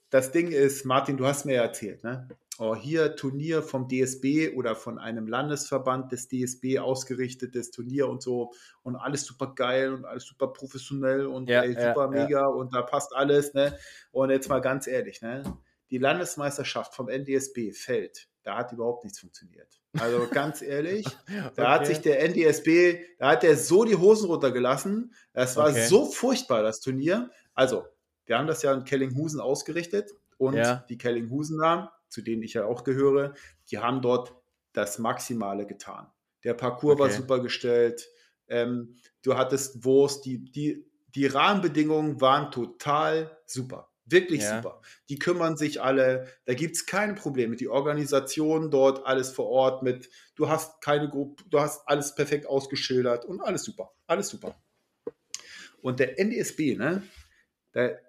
das Ding ist, Martin, du hast mir ja erzählt, ne? Oh, hier Turnier vom DSB oder von einem Landesverband des DSB ausgerichtetes Turnier und so und alles super geil und alles super professionell und ja, ey, super ja, mega ja. und da passt alles, ne? Und jetzt mal ganz ehrlich, ne? Die Landesmeisterschaft vom NDSB fällt, da hat überhaupt nichts funktioniert. Also ganz ehrlich, okay. da hat sich der NDSB, da hat der so die Hosen runtergelassen. Das war okay. so furchtbar, das Turnier. Also, wir haben das ja in Kellinghusen ausgerichtet Und die Kellinghusener, zu denen ich ja auch gehöre, die haben dort das Maximale getan. Der Parcours okay. war super gestellt. Ähm, du hattest Wurst, die, die, die Rahmenbedingungen waren total super. Wirklich ja. super. Die kümmern sich alle, da gibt es keine Probleme. Die Organisation dort, alles vor Ort mit, du hast keine Gruppe, du hast alles perfekt ausgeschildert und alles super. Alles super. Und der NDSB, ne, der,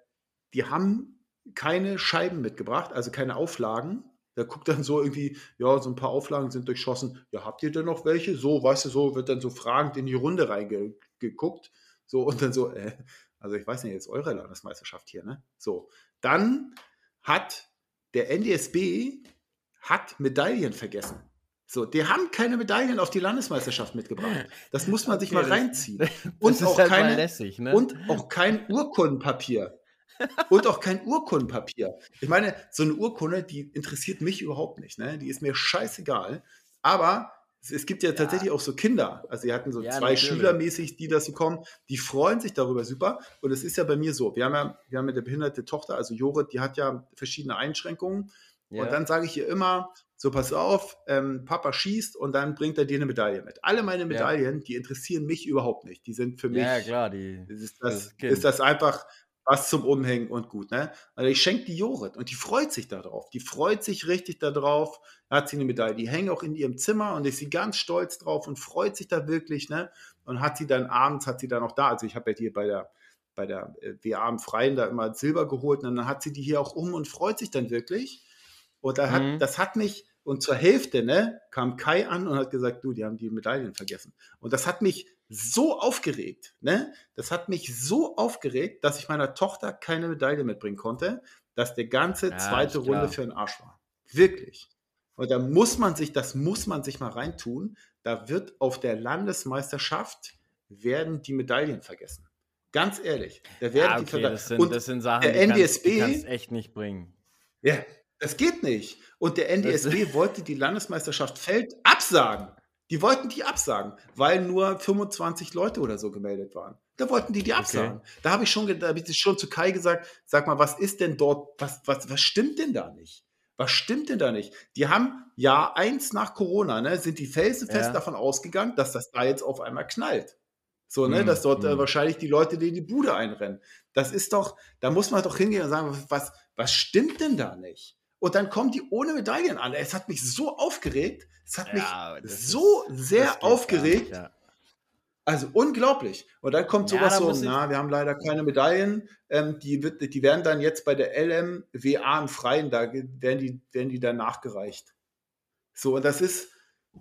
die haben keine Scheiben mitgebracht, also keine Auflagen. Der guckt dann so irgendwie, ja, so ein paar Auflagen sind durchschossen. Ja, habt ihr denn noch welche? So, weißt du, so wird dann so fragend in die Runde reingeguckt. So, und dann so, äh, also ich weiß nicht, jetzt eure Landesmeisterschaft hier, ne? So, dann hat der NDSB hat Medaillen vergessen. So, die haben keine Medaillen auf die Landesmeisterschaft mitgebracht. Das muss man sich okay, mal reinziehen. Und auch, halt keine, lässig, ne? und auch kein Urkundenpapier. Und auch kein Urkundenpapier. Ich meine, so eine Urkunde, die interessiert mich überhaupt nicht. Ne? Die ist mir scheißegal. Aber es gibt ja, ja, tatsächlich auch so Kinder. Also sie hatten so ja, zwei natürlich. Schülermäßig, die das bekommen. Die freuen sich darüber super. Und es ist ja bei mir so. Wir haben ja, wir haben ja eine behinderte Tochter, also Jorit, die hat ja verschiedene Einschränkungen. Ja. Und dann sage ich ihr immer, so pass auf, ähm, Papa schießt und dann bringt er dir eine Medaille mit. Alle meine Medaillen, die interessieren mich überhaupt nicht. Die sind für mich. Ja, klar, die. Ist das, das ist das einfach was zum Umhängen und gut. Ne? Also ich schenke die Jorit und die freut sich darauf. Die freut sich richtig darauf. Da hat sie eine Medaille. Die hängt auch in ihrem Zimmer und ist sie ganz stolz drauf und freut sich da wirklich. Ne? Und hat sie dann abends, hat sie dann auch da, also ich habe ja hier bei der bei der äh, WA im Freien da immer Silber geholt und dann hat sie die hier auch um und freut sich dann wirklich. Und da hat, mhm. das hat mich, und zur Hälfte, ne, kam Kai an und hat gesagt, du, die haben die Medaillen vergessen. Und das hat mich so aufgeregt, ne? Das hat mich so aufgeregt, dass ich meiner Tochter keine Medaille mitbringen konnte, dass der ganze ja, zweite Runde für den Arsch war. Wirklich. Und da muss man sich, das muss man sich mal reintun. Da wird auf der Landesmeisterschaft werden die Medaillen vergessen. Ganz ehrlich. Da werden ja, okay, die das sind, Und das sind Sachen, der die NDSB, kannst, die echt nicht bringen. Ja, es geht nicht. Und der NDSB wollte die Landesmeisterschaft Feld absagen. Die wollten die absagen, weil nur 25 Leute oder so gemeldet waren. Da wollten die die absagen. Okay. Da habe ich schon, da habe ich schon zu Kai gesagt, sag mal, was ist denn dort, was, was, was stimmt denn da nicht? Was stimmt denn da nicht? Die haben Jahr eins nach Corona, ne, sind die felsenfest ja. davon ausgegangen, dass das da jetzt auf einmal knallt. So, ne, mm, dass dort äh, mhm. wahrscheinlich die Leute die in die Bude einrennen. Das ist doch, da muss man doch hingehen und sagen, was, was stimmt denn da nicht? Und dann kommen die ohne Medaillen an. Es hat mich so aufgeregt. Es hat ja, mich so ist, sehr aufgeregt. Nicht, ja. Also unglaublich. Und dann kommt sowas ja, so, na, wir haben leider keine Medaillen. Ähm, die, wird, die werden dann jetzt bei der LMWA im Freien, da werden die, werden die dann nachgereicht. So, und das ist,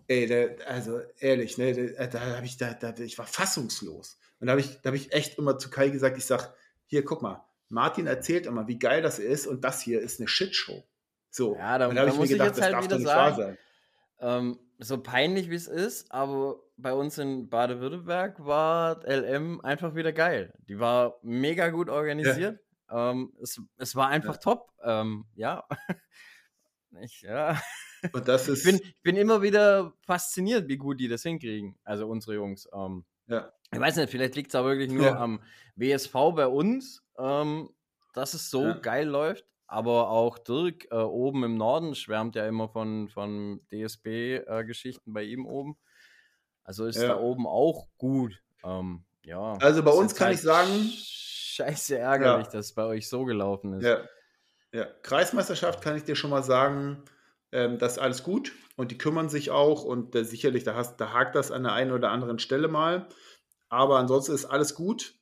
ey, der, also ehrlich, ne, da, da habe ich, da, da, ich war fassungslos. Und da habe ich, da hab ich echt immer zu Kai gesagt, ich sag, hier, guck mal, Martin erzählt immer, wie geil das ist und das hier ist eine Shitshow. So, ja, da, da habe ich mir gedacht, das halt nicht sagen. Ähm, so peinlich wie es ist, aber bei uns in Baden-Württemberg war LM einfach wieder geil. Die war mega gut organisiert. Ja. Ähm, es, es war einfach ja. top. Ähm, ja. ich, ja. Und das ist. Ich bin, ich bin immer wieder fasziniert, wie gut die das hinkriegen. Also unsere Jungs. Ähm, ja. Ich weiß nicht, vielleicht liegt es auch wirklich nur ja. am WSV bei uns, ähm, dass es so geil läuft. Aber auch Dirk äh, oben im Norden schwärmt ja immer von, von DSB-Geschichten äh, bei ihm oben. Also ist ja. da oben auch gut. Ähm, ja. Also bei uns kann halt ich sagen. Scheiße ärgerlich, ja. dass es bei euch so gelaufen ist. Ja. ja. Kreismeisterschaft kann ich dir schon mal sagen, ähm, das ist alles gut und die kümmern sich auch und äh, sicherlich, da, hast, da hakt das an der einen oder anderen Stelle mal. Aber ansonsten ist alles gut.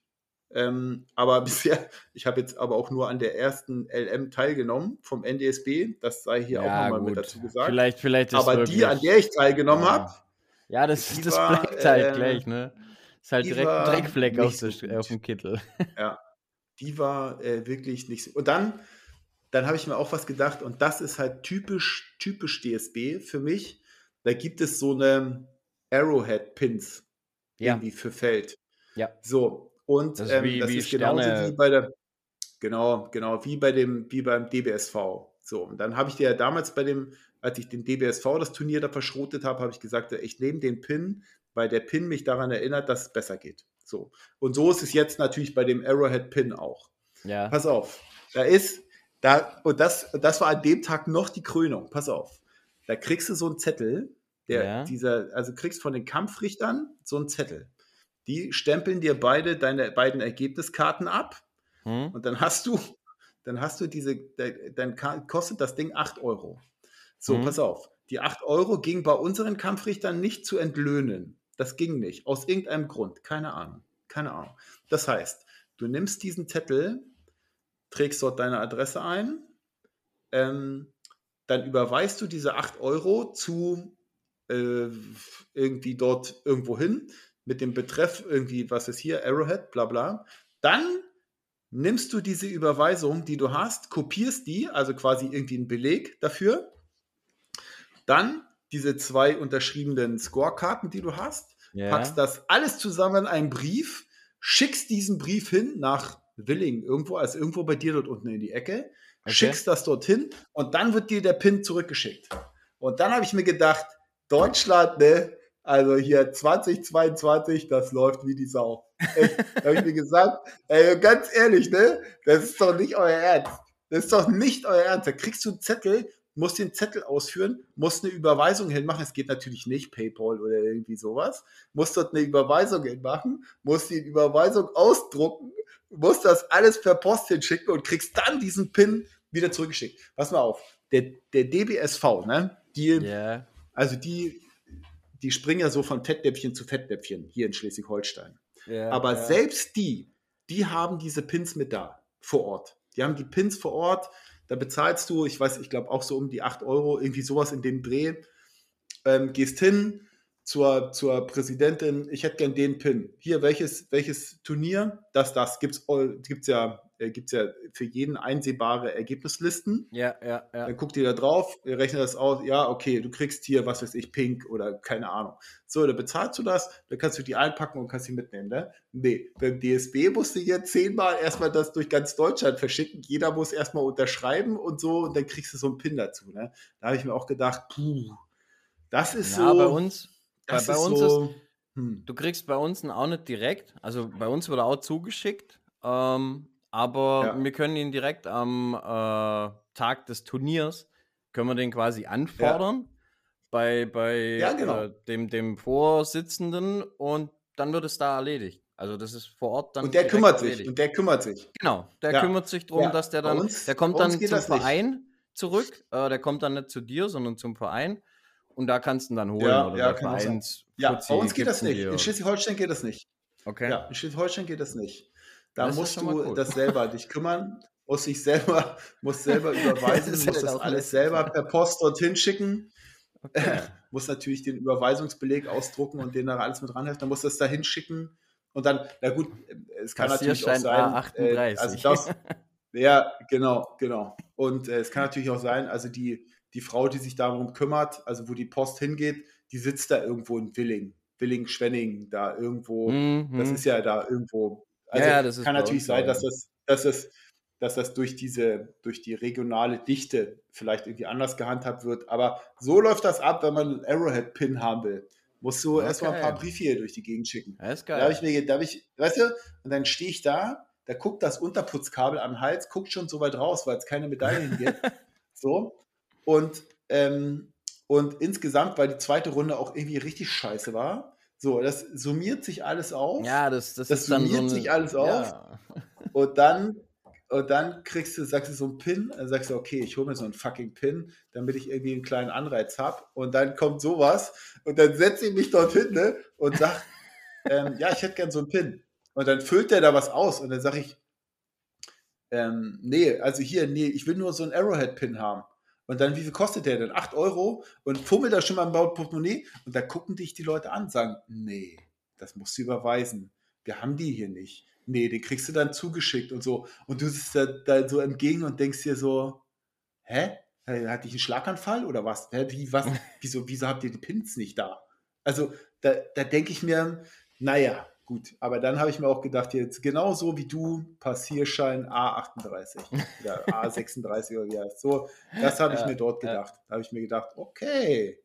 Ähm, aber bisher, ich habe jetzt aber auch nur an der ersten LM teilgenommen vom NDSB. Das sei hier ja, auch nochmal mit dazu gesagt. Vielleicht, vielleicht ist aber die, an der ich teilgenommen ja. habe. Ja, das, das war, bleibt halt äh, gleich, ne? Ist halt direkt ein Dreckfleck auf, so auf, dem Kittel. Ja, die war äh, wirklich nicht so. Und dann, dann habe ich mir auch was gedacht, und das ist halt typisch, typisch DSB für mich. Da gibt es so eine Arrowhead-Pins ja. irgendwie für Feld. Ja. So, und das, ähm, wie, das wie ist genauso wie bei der, genau, genau, wie bei dem, wie beim DBSV. So, und dann habe ich dir ja damals bei dem, als ich den DBSV das Turnier da verschrotet habe, habe ich gesagt, ich nehme den Pin, weil der Pin mich daran erinnert, dass es besser geht. So. Und so ist es jetzt natürlich bei dem Arrowhead Pin auch. Ja. Pass auf, da ist, da, und das, das war an dem Tag noch die Krönung. Pass auf. Da kriegst du so einen Zettel, der ja. dieser, also kriegst von den Kampfrichtern so einen Zettel. Die stempeln dir beide deine beiden Ergebniskarten ab. Hm. Und dann hast du, dann hast du diese, dann kostet das Ding 8 Euro. So, hm. pass auf. Die 8 Euro ging bei unseren Kampfrichtern nicht zu entlöhnen. Das ging nicht. Aus irgendeinem Grund. Keine Ahnung. Keine Ahnung. Das heißt, du nimmst diesen Zettel, trägst dort deine Adresse ein, ähm, dann überweist du diese 8 Euro zu äh, irgendwie dort irgendwo hin mit dem Betreff irgendwie, was ist hier, Arrowhead, bla bla. Dann nimmst du diese Überweisung, die du hast, kopierst die, also quasi irgendwie einen Beleg dafür. Dann diese zwei unterschriebenen Scorekarten, die du hast, yeah. packst das alles zusammen in einen Brief, schickst diesen Brief hin nach Willing, irgendwo, also irgendwo bei dir dort unten in die Ecke, okay. schickst das dorthin und dann wird dir der PIN zurückgeschickt. Und dann habe ich mir gedacht, Deutschland, ne? Also hier 2022, das läuft wie die Sau. da habe ich mir gesagt, ey, ganz ehrlich, ne? Das ist doch nicht euer Ernst. Das ist doch nicht euer Ernst. Da kriegst du einen Zettel, musst den Zettel ausführen, musst eine Überweisung hinmachen. Es geht natürlich nicht PayPal oder irgendwie sowas. Musst dort eine Überweisung hinmachen, musst die Überweisung ausdrucken, musst das alles per Post hinschicken und kriegst dann diesen PIN wieder zurückgeschickt. Pass mal auf. Der, der DBSV, ne? Die, yeah. also die, die springen ja so von Fettnäpfchen zu Fettnäpfchen hier in Schleswig-Holstein. Yeah, Aber yeah. selbst die, die haben diese Pins mit da, vor Ort. Die haben die Pins vor Ort da bezahlst du, ich weiß, ich glaube auch so um die 8 Euro, irgendwie sowas in dem Dreh. Ähm, gehst hin zur, zur Präsidentin, ich hätte gern den Pin. Hier, welches, welches Turnier? Das, das. Gibt es ja äh, gibt es ja für jeden einsehbare Ergebnislisten. Ja, ja, ja. Dann guckt ihr da drauf, ihr rechnet das aus, ja, okay, du kriegst hier, was weiß ich, Pink oder keine Ahnung. So, dann bezahlst du das, dann kannst du die einpacken und kannst sie mitnehmen, ne? Nee, beim DSB musst du hier zehnmal erstmal das durch ganz Deutschland verschicken. Jeder muss erstmal unterschreiben und so und dann kriegst du so einen Pin dazu, ne? Da habe ich mir auch gedacht, puh, das ist ja, so. bei uns, bei, bei uns so, ist, hm. du kriegst bei uns auch nicht direkt, also bei uns wurde auch zugeschickt, ähm, aber ja. wir können ihn direkt am äh, Tag des Turniers, können wir den quasi anfordern ja. bei, bei ja, genau. äh, dem, dem Vorsitzenden und dann wird es da erledigt. Also das ist vor Ort dann. Und der kümmert erledigt. sich. Und der kümmert sich. Genau, der kümmert sich darum, dass der dann, uns, der kommt dann zum Verein nicht. zurück. Äh, der kommt dann nicht zu dir, sondern zum Verein. Und da kannst du ihn dann holen. Ja, oder ja, der Vereins ja bei uns geht das nicht. In Schleswig-Holstein geht das nicht. Okay. Ja, in Schleswig-Holstein geht das nicht. Da das musst du cool. das selber dich kümmern, muss sich selber, muss selber überweisen, das muss das alles selber per Post dorthin schicken. Okay. muss natürlich den Überweisungsbeleg ausdrucken und den da alles mit ranheften, dann muss das da hinschicken und dann, na gut, es kann natürlich auch sein, äh, also das, ja, genau, genau. Und äh, es kann natürlich auch sein, also die, die Frau, die sich darum kümmert, also wo die Post hingeht, die sitzt da irgendwo in Willing, Willing, Schwenning, da irgendwo, mhm. das ist ja da irgendwo also ja, ja, kann natürlich sein, dass das, dass das, dass das durch diese, durch die regionale Dichte vielleicht irgendwie anders gehandhabt wird. Aber so läuft das ab, wenn man einen Arrowhead-Pin haben will. Musst du okay. erstmal ein paar Briefe hier durch die Gegend schicken. Das ist geil. Da habe ich mir, da ich, weißt du, und dann stehe ich da, da guckt das Unterputzkabel am Hals, guckt schon so weit raus, weil es keine Medaillen gibt. so. Und, ähm, und insgesamt, weil die zweite Runde auch irgendwie richtig scheiße war, so, das summiert sich alles auf. Ja, das, das, das ist summiert dann so eine, sich alles auf. Ja. Und dann, und dann kriegst du, sagst du so einen Pin, dann sagst du, okay, ich hole mir so einen fucking Pin, damit ich irgendwie einen kleinen Anreiz habe. Und dann kommt sowas und dann setze ich mich dorthin ne, und sag, ähm, ja, ich hätte gern so einen Pin. Und dann füllt der da was aus und dann sage ich, ähm, nee, also hier, nee, ich will nur so einen Arrowhead-Pin haben. Und dann, wie viel kostet der denn? 8 Euro? Und fummelt da schon mal im Portemonnaie. Und da gucken dich die Leute an und sagen, nee, das musst du überweisen. Wir haben die hier nicht. Nee, den kriegst du dann zugeschickt und so. Und du sitzt da, da so entgegen und denkst dir so, hä? Hatte ich einen Schlaganfall oder was? Hä? Wie, was? Wieso, wieso habt ihr die Pins nicht da? Also, da, da denke ich mir, naja, Gut, aber dann habe ich mir auch gedacht, jetzt genauso wie du, Passierschein A38 oder A36 oder wie heißt so, das habe ich ja, mir dort gedacht. Ja. Da habe ich mir gedacht, okay,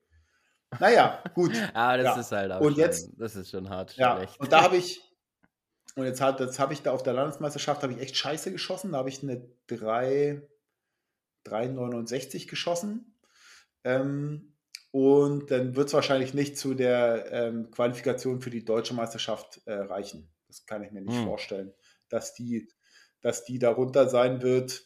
naja, gut. Aber das ja. ist halt auch und schon, jetzt, das ist schon hart ja, schlecht. Und da habe ich, und jetzt, hat, jetzt habe ich da auf der Landesmeisterschaft, habe ich echt scheiße geschossen, da habe ich eine 3, 3,69 geschossen. Ähm, und dann wird es wahrscheinlich nicht zu der ähm, Qualifikation für die deutsche Meisterschaft äh, reichen. Das kann ich mir nicht hm. vorstellen, dass die, dass die darunter sein wird.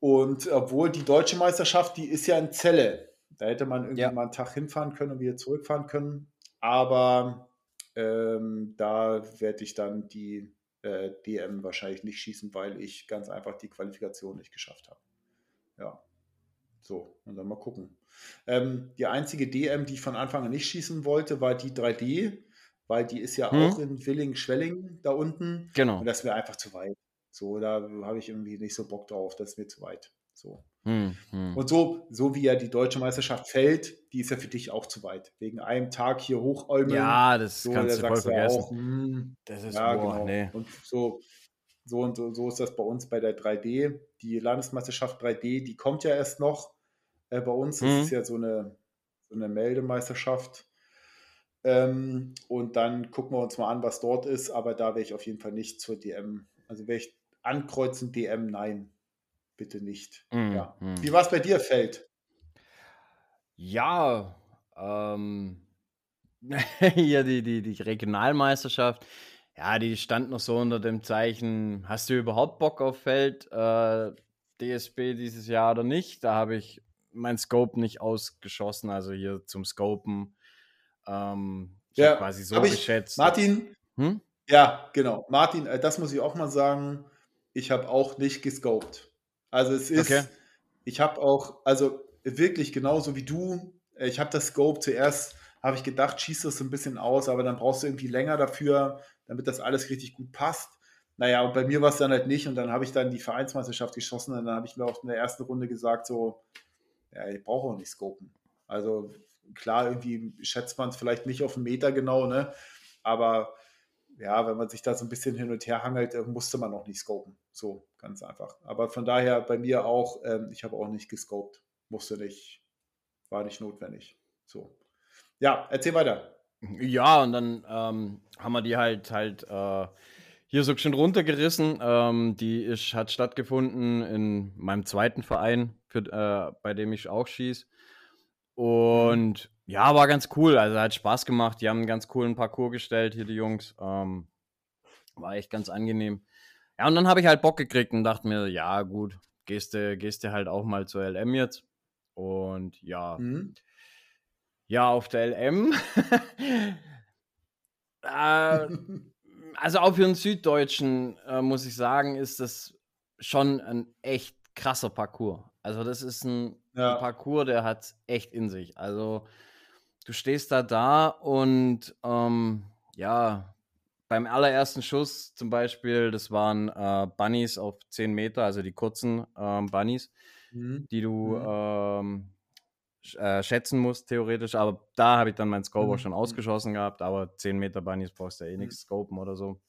Und obwohl die deutsche Meisterschaft, die ist ja in Celle. Da hätte man irgendwie ja. mal einen Tag hinfahren können und wieder zurückfahren können. Aber ähm, da werde ich dann die äh, DM wahrscheinlich nicht schießen, weil ich ganz einfach die Qualifikation nicht geschafft habe. Ja. So, und dann mal gucken. Ähm, die einzige DM, die ich von Anfang an nicht schießen wollte, war die 3D, weil die ist ja hm. auch in Willing-Schwelling da unten. Genau. Und das wäre einfach zu weit. So, da habe ich irgendwie nicht so Bock drauf, das ist mir zu weit. So. Hm, hm. Und so, so wie ja die deutsche Meisterschaft fällt, die ist ja für dich auch zu weit. Wegen einem Tag hier hochäumeln. Ja, das so, kannst du voll vergessen. Auch, hm, das ist ja, boah, genau. nee. Und so, so und so, so ist das bei uns bei der 3D. Die Landesmeisterschaft 3D, die kommt ja erst noch. Äh, bei uns mhm. ist es ja so eine, so eine Meldemeisterschaft. Ähm, und dann gucken wir uns mal an, was dort ist. Aber da wäre ich auf jeden Fall nicht zur DM. Also wäre ich ankreuzen DM, nein, bitte nicht. Mhm. Ja. Mhm. Wie war es bei dir, Feld? Ja, ähm, hier die, die, die Regionalmeisterschaft. Ja, die stand noch so unter dem Zeichen, hast du überhaupt Bock auf Feld, äh, DSB dieses Jahr oder nicht? Da habe ich mein Scope nicht ausgeschossen, also hier zum Scopen. Ähm, ich ja, quasi so geschätzt. Martin, hm? ja, genau. Martin, äh, das muss ich auch mal sagen. Ich habe auch nicht gescoped. Also es ist, okay. ich habe auch, also wirklich genauso wie du, äh, ich habe das Scope zuerst, habe ich gedacht, schießt das so ein bisschen aus, aber dann brauchst du irgendwie länger dafür, damit das alles richtig gut passt. Naja, und bei mir war es dann halt nicht und dann habe ich dann die Vereinsmeisterschaft geschossen und dann habe ich mir auch in der ersten Runde gesagt, so, ja, ich brauche auch nicht scopen. Also klar, irgendwie schätzt man es vielleicht nicht auf einen Meter genau, ne? Aber ja, wenn man sich da so ein bisschen hin und her hangelt, äh, musste man auch nicht scopen. So, ganz einfach. Aber von daher bei mir auch, ähm, ich habe auch nicht gescoped. Musste nicht, war nicht notwendig. So. Ja, erzähl weiter. Ja, und dann ähm, haben wir die halt halt äh, hier so schön runtergerissen. Ähm, die ist, hat stattgefunden in meinem zweiten Verein, für, äh, bei dem ich auch schieße. Und ja, war ganz cool. Also hat Spaß gemacht. Die haben einen ganz coolen Parcours gestellt, hier die Jungs. Ähm, war echt ganz angenehm. Ja, und dann habe ich halt Bock gekriegt und dachte mir, ja, gut, gehst du, gehst du halt auch mal zur LM jetzt. Und ja, mhm. Ja, auf der LM. äh, also auch für einen Süddeutschen, äh, muss ich sagen, ist das schon ein echt krasser Parcours. Also das ist ein, ja. ein Parcours, der hat echt in sich. Also du stehst da da und ähm, ja, beim allerersten Schuss zum Beispiel, das waren äh, Bunnies auf 10 Meter, also die kurzen ähm, Bunnies, mhm. die du mhm. ähm, äh, schätzen musst, theoretisch. Aber da habe ich dann mein Scope mhm. schon ausgeschossen gehabt. Aber 10 Meter Bunnies brauchst du ja eh nichts mhm. scopen oder so.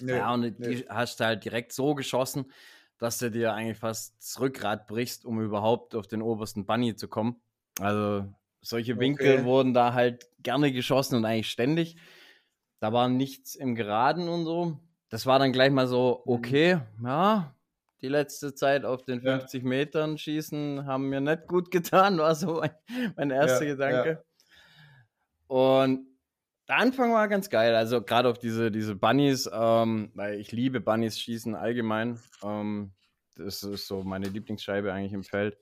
Nee, ja, und nee. die hast du halt direkt so geschossen, dass du dir eigentlich fast das Rückgrat brichst, um überhaupt auf den obersten Bunny zu kommen. Also solche Winkel okay. wurden da halt gerne geschossen und eigentlich ständig. Da war nichts im Geraden und so. Das war dann gleich mal so, mhm. okay, ja, die letzte Zeit auf den 50 ja. Metern schießen haben mir nicht gut getan, war so mein, mein erster ja, Gedanke. Ja. Und der Anfang war ganz geil, also gerade auf diese, diese Bunnies, ähm, weil ich liebe Bunnies schießen allgemein. Ähm, das ist so meine Lieblingsscheibe eigentlich im Feld.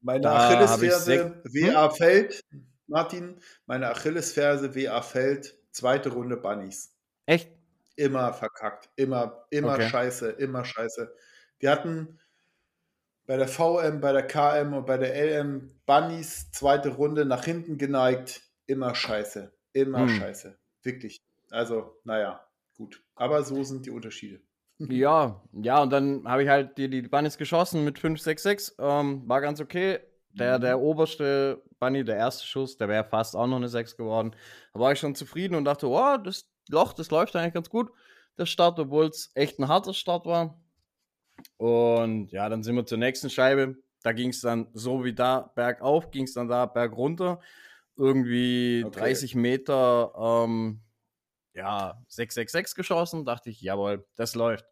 Meine Achillesferse WA Feld, Martin, meine Achillesferse WA Feld, zweite Runde Bunnies. Echt? Immer verkackt, immer, immer okay. scheiße, immer scheiße. Wir hatten bei der VM, bei der KM und bei der LM Bunnies zweite Runde nach hinten geneigt. Immer scheiße. Immer hm. scheiße. Wirklich. Also, naja, gut. Aber so sind die Unterschiede. Ja, ja, und dann habe ich halt die, die Bunnies geschossen mit 566. Ähm, war ganz okay. Der, der mhm. oberste Bunny, der erste Schuss, der wäre fast auch noch eine 6 geworden. Da war ich schon zufrieden und dachte, oh, das Loch, das läuft eigentlich ganz gut. Der Start, obwohl es echt ein harter Start war. Und ja, dann sind wir zur nächsten Scheibe. Da ging es dann so wie da bergauf, ging es dann da bergunter. Irgendwie okay. 30 Meter, ähm, ja, 666 geschossen. Dachte ich, jawohl, das läuft.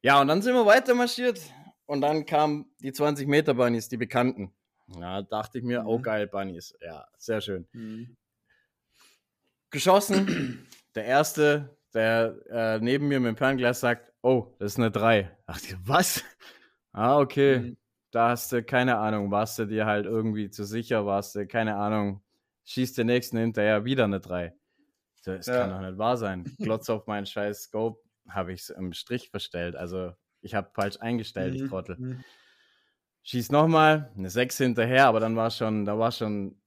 Ja, und dann sind wir weiter marschiert. Und dann kamen die 20 Meter Bunnies, die bekannten. Ja, dachte ich mir, oh, mhm. oh geil, Bunnies. Ja, sehr schön. Mhm. Geschossen. Der erste, der äh, neben mir mit dem Fernglas sagt, oh, das ist eine 3. Dachte ich, was? Ah, okay. Mhm. Da hast du keine Ahnung, warst du dir halt irgendwie zu sicher, warst du, keine Ahnung, schießt der nächsten hinterher wieder eine 3. Das ja. kann doch nicht wahr sein. Glotz auf meinen scheiß Scope habe ich es im Strich verstellt. Also ich habe falsch eingestellt, mhm. ich Trottel. Mhm. Schieß nochmal, eine 6 hinterher, aber dann war schon, da war schon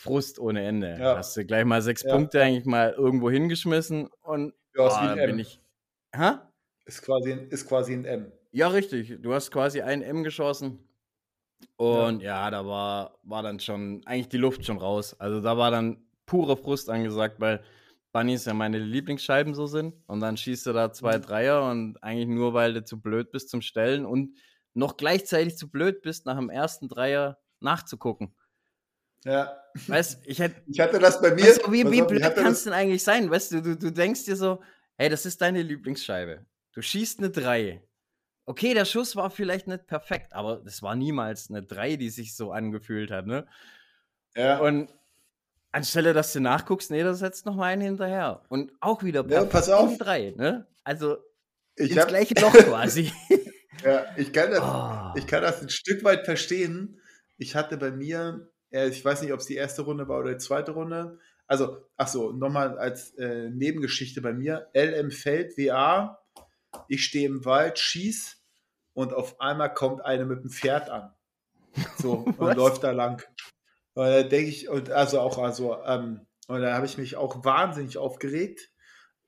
Frust ohne Ende. Ja. Hast du gleich mal sechs ja. Punkte eigentlich mal irgendwo hingeschmissen und ja, dann bin ich. Hä? Ist quasi, ist quasi ein M. Ja, richtig. Du hast quasi ein M geschossen. Und ja, ja da war, war dann schon eigentlich die Luft schon raus. Also da war dann pure Frust angesagt, weil Bunnies ja meine Lieblingsscheiben so sind. Und dann schießt du da zwei mhm. Dreier und eigentlich nur, weil du zu blöd bist zum Stellen und noch gleichzeitig zu blöd bist, nach dem ersten Dreier nachzugucken. Ja. Weißt ich, hätte, ich hatte das bei mir. Weißt wie, wie blöd kannst du denn eigentlich sein? Weißt du, du, du denkst dir so, hey, das ist deine Lieblingsscheibe. Du schießt eine 3. Okay, der Schuss war vielleicht nicht perfekt, aber das war niemals eine 3, die sich so angefühlt hat, ne? Ja. Und anstelle, dass du nachguckst, nee, da setzt noch mal einen hinterher. Und auch wieder perfekt. Ja, pass auf. 3, ne? Also ich ins hab... gleiche Loch quasi. ja, ich kann, das, oh. ich kann das ein Stück weit verstehen. Ich hatte bei mir ich weiß nicht, ob es die erste Runde war oder die zweite Runde. Also, ach so, nochmal als äh, Nebengeschichte bei mir. LM Feld, WA. Ich stehe im Wald, schieß und auf einmal kommt eine mit dem Pferd an. So, und läuft da lang. Und da denke ich, und also auch, also, ähm, und da habe ich mich auch wahnsinnig aufgeregt.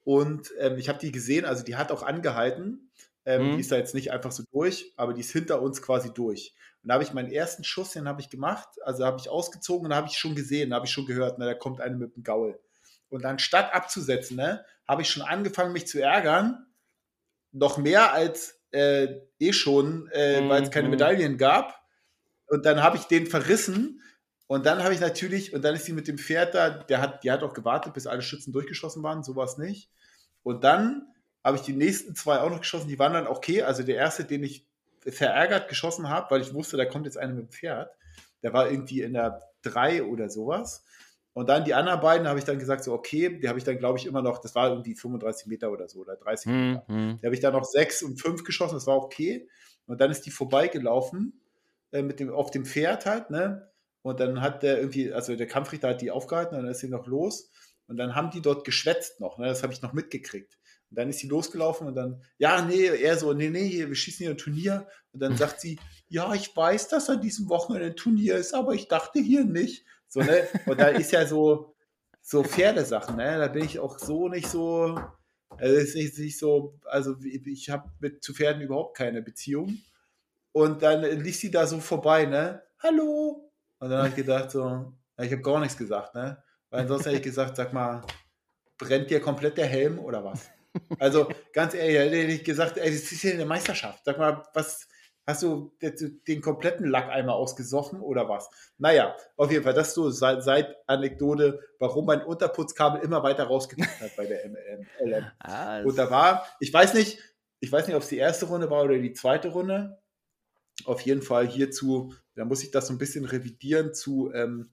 Und ähm, ich habe die gesehen, also die hat auch angehalten. Ähm, mhm. Die ist da jetzt nicht einfach so durch, aber die ist hinter uns quasi durch. Und da habe ich meinen ersten Schuss, den habe ich gemacht, also habe ich ausgezogen und da habe ich schon gesehen, da habe ich schon gehört, ne, da kommt eine mit dem Gaul. Und dann statt abzusetzen, ne, habe ich schon angefangen, mich zu ärgern, noch mehr als äh, eh schon, äh, mhm. weil es keine Medaillen gab. Und dann habe ich den verrissen und dann habe ich natürlich, und dann ist sie mit dem Pferd da, der hat, die hat auch gewartet, bis alle Schützen durchgeschossen waren, sowas nicht. Und dann habe ich die nächsten zwei auch noch geschossen, die waren dann okay. Also der erste, den ich verärgert geschossen habe, weil ich wusste, da kommt jetzt einer mit dem Pferd. Der war irgendwie in der 3 oder sowas. Und dann die anderen beiden habe ich dann gesagt, so okay, die habe ich dann, glaube ich, immer noch, das war irgendwie 35 Meter oder so oder 30 hm, Meter. Mhm. Die habe ich dann noch 6 und 5 geschossen, das war okay. Und dann ist die vorbeigelaufen äh, mit dem, auf dem Pferd halt, ne? Und dann hat der irgendwie, also der Kampfrichter hat die aufgehalten dann ist sie noch los. Und dann haben die dort geschwätzt noch, ne? Das habe ich noch mitgekriegt. Und dann ist sie losgelaufen und dann, ja, nee, er so, nee, nee, wir schießen hier ein Turnier. Und dann sagt sie, ja, ich weiß, dass an diesem Wochenende ein Turnier ist, aber ich dachte hier nicht. So, ne? Und da ist ja so, so Pferdesachen, ne? Da bin ich auch so nicht so, also ist nicht, nicht so, also ich habe mit zu Pferden überhaupt keine Beziehung. Und dann lief sie da so vorbei, ne? Hallo. Und dann habe ich gedacht, so, ich habe gar nichts gesagt, ne? Weil ansonsten hätte ich gesagt, sag mal, brennt dir komplett der Helm oder was? Also ganz ehrlich, hätte ich gesagt, ey, das ist hier eine Meisterschaft. Sag mal, was hast du den kompletten Lack einmal ausgesoffen oder was? Naja, auf jeden Fall, das ist so seit, seit Anekdote, warum mein Unterputzkabel immer weiter rausgeguckt hat bei der LM. Ah, Und da war, ich weiß nicht, ich weiß nicht, ob es die erste Runde war oder die zweite Runde. Auf jeden Fall hierzu, da muss ich das so ein bisschen revidieren zu, ähm,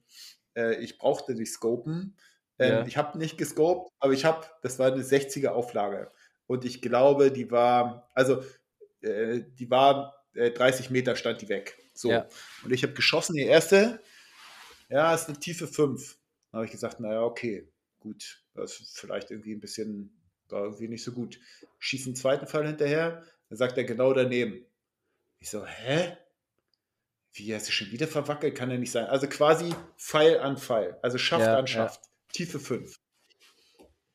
äh, ich brauchte die Scopen. Ähm, ja. Ich habe nicht gescoped, aber ich habe, das war eine 60er Auflage. Und ich glaube, die war, also äh, die war äh, 30 Meter stand die weg. So. Ja. Und ich habe geschossen, die erste, ja, ist eine tiefe 5. Da habe ich gesagt, naja, okay, gut, das ist vielleicht irgendwie ein bisschen, war irgendwie nicht so gut. Schieß einen zweiten Fall hinterher, dann sagt er genau daneben. Ich so, hä? Wie, hast du schon wieder verwackelt? Kann ja nicht sein. Also quasi Pfeil an Pfeil. Also Schaft ja, an Schaft. Tiefe 5.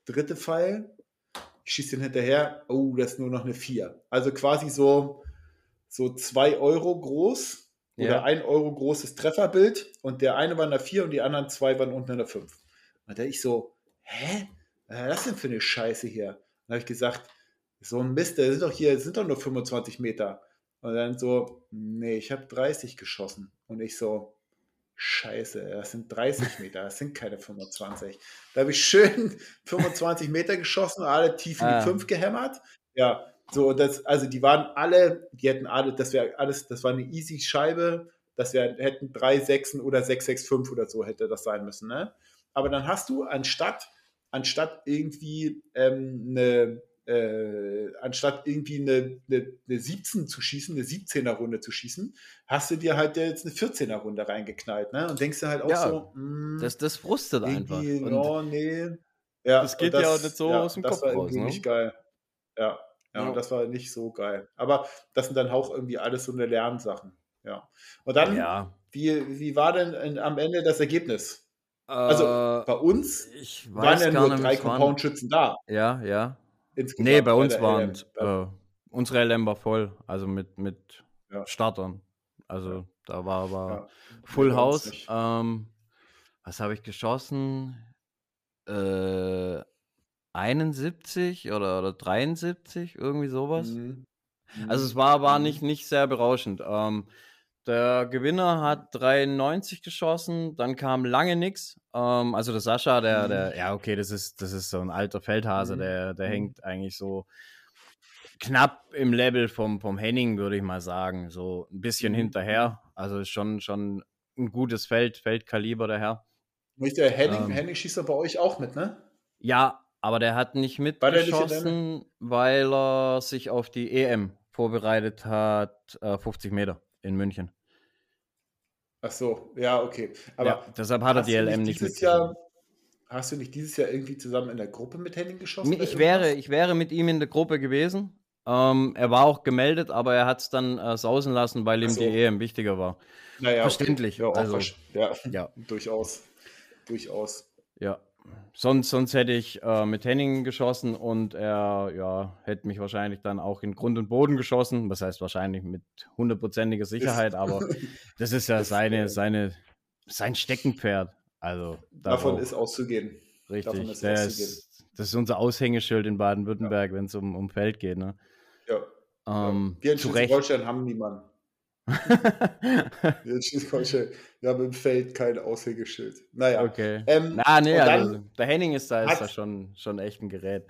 Dritte Pfeil, ich schieße den hinterher, oh, das ist nur noch eine 4. Also quasi so, so 2 Euro groß ja. oder 1 Euro großes Trefferbild und der eine war in der 4 und die anderen zwei waren unten in der 5. Und da ich so, hä? Was ist das denn für eine Scheiße hier? Dann habe ich gesagt, so ein Mist, der sind doch hier, sind doch nur 25 Meter. Und dann so, nee, ich habe 30 geschossen. Und ich so, Scheiße, das sind 30 Meter, das sind keine 25. Da habe ich schön 25 Meter geschossen, alle tief in die ah. 5 gehämmert. Ja, So, das, also die waren alle, die hätten alle, das wäre alles, das war eine easy Scheibe, das wär, hätten drei Sechsen oder 665 oder so hätte das sein müssen, ne? Aber dann hast du anstatt, anstatt irgendwie ähm, eine, äh, anstatt irgendwie eine, eine, eine 17 zu schießen, eine 17er Runde zu schießen, hast du dir halt jetzt eine 14er Runde reingeknallt, ne? Und denkst du halt auch ja, so, mh, hm, das, das frustet einfach. Und oh, nee. Ja, das geht das, ja auch nicht so ja, aus dem Kopf raus. Das war irgendwie ne? nicht geil. Ja, ja, ja. das war nicht so geil. Aber das sind dann auch irgendwie alles so eine Lernsachen. Ja. Und dann, ja. Wie, wie war denn in, am Ende das Ergebnis? Also, äh, also bei uns waren ja nur drei Compound-Schützen da. Ja, ja. Insgesamt nee, bei uns waren äh, unsere LM war voll, also mit, mit ja. Startern. Also da war aber ja, Full House. Ähm, was habe ich geschossen? Äh, 71 oder, oder 73, irgendwie sowas. Mhm. Also mhm. es war, war nicht, mhm. nicht sehr berauschend. Ähm, der Gewinner hat 93 geschossen, dann kam lange nichts. Ähm, also der Sascha, der, der, mhm. ja, okay, das ist, das ist so ein alter Feldhase, der, der hängt eigentlich so knapp im Level vom, vom Henning, würde ich mal sagen. So ein bisschen hinterher. Also ist schon, schon ein gutes Feld, Feldkaliber, der Herr. Nicht der Henning, ähm, Henning schießt er bei euch auch mit, ne? Ja, aber der hat nicht mitgeschossen, weil er sich auf die EM vorbereitet hat, äh, 50 Meter in München. Ach so, ja, okay. Aber ja, deshalb hat er die LM nicht mitgeschossen. Hast du nicht dieses Jahr irgendwie zusammen in der Gruppe mit Henning geschossen? Ich wäre, ich wäre mit ihm in der Gruppe gewesen. Ähm, er war auch gemeldet, aber er hat es dann äh, sausen lassen, weil ihm so. die EM wichtiger war. Naja, Verständlich. Okay. Ja, also, ja, ja, durchaus. Durchaus. Ja. Sonst, sonst hätte ich äh, mit Henning geschossen und er ja, hätte mich wahrscheinlich dann auch in Grund und Boden geschossen. Was heißt wahrscheinlich mit hundertprozentiger Sicherheit, aber das ist ja seine, seine, sein Steckenpferd. Also davon ist auszugehen. Richtig. Ist auszugehen. Ist, das ist unser Aushängeschild in Baden-Württemberg, ja. wenn es um, um Feld geht. Ne? Ja. Ähm, Wir in Schleswig-Holstein haben niemanden. Wir in Schleswig-Holstein wir haben im Feld kein Aushängeschild. Naja. Okay. Ähm, Na, nee, also, der Henning ist da, ist da schon, schon echt ein Gerät.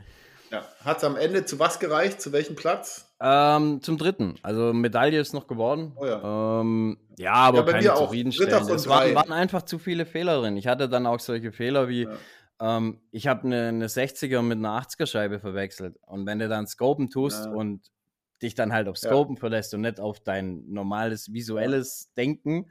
Ja. Hat es am Ende zu was gereicht? Zu welchem Platz? Ähm, zum dritten. Also Medaille ist noch geworden. Oh ja. Ähm, ja, aber ja, keine zufriedenstellende. Es waren, waren, einfach zu viele Fehler drin. Ich hatte dann auch solche Fehler wie, ja. ähm, ich habe eine, eine 60er mit einer 80er Scheibe verwechselt. Und wenn du dann Scopen tust und dich dann halt auf Scopen verlässt und nicht auf dein normales visuelles Denken,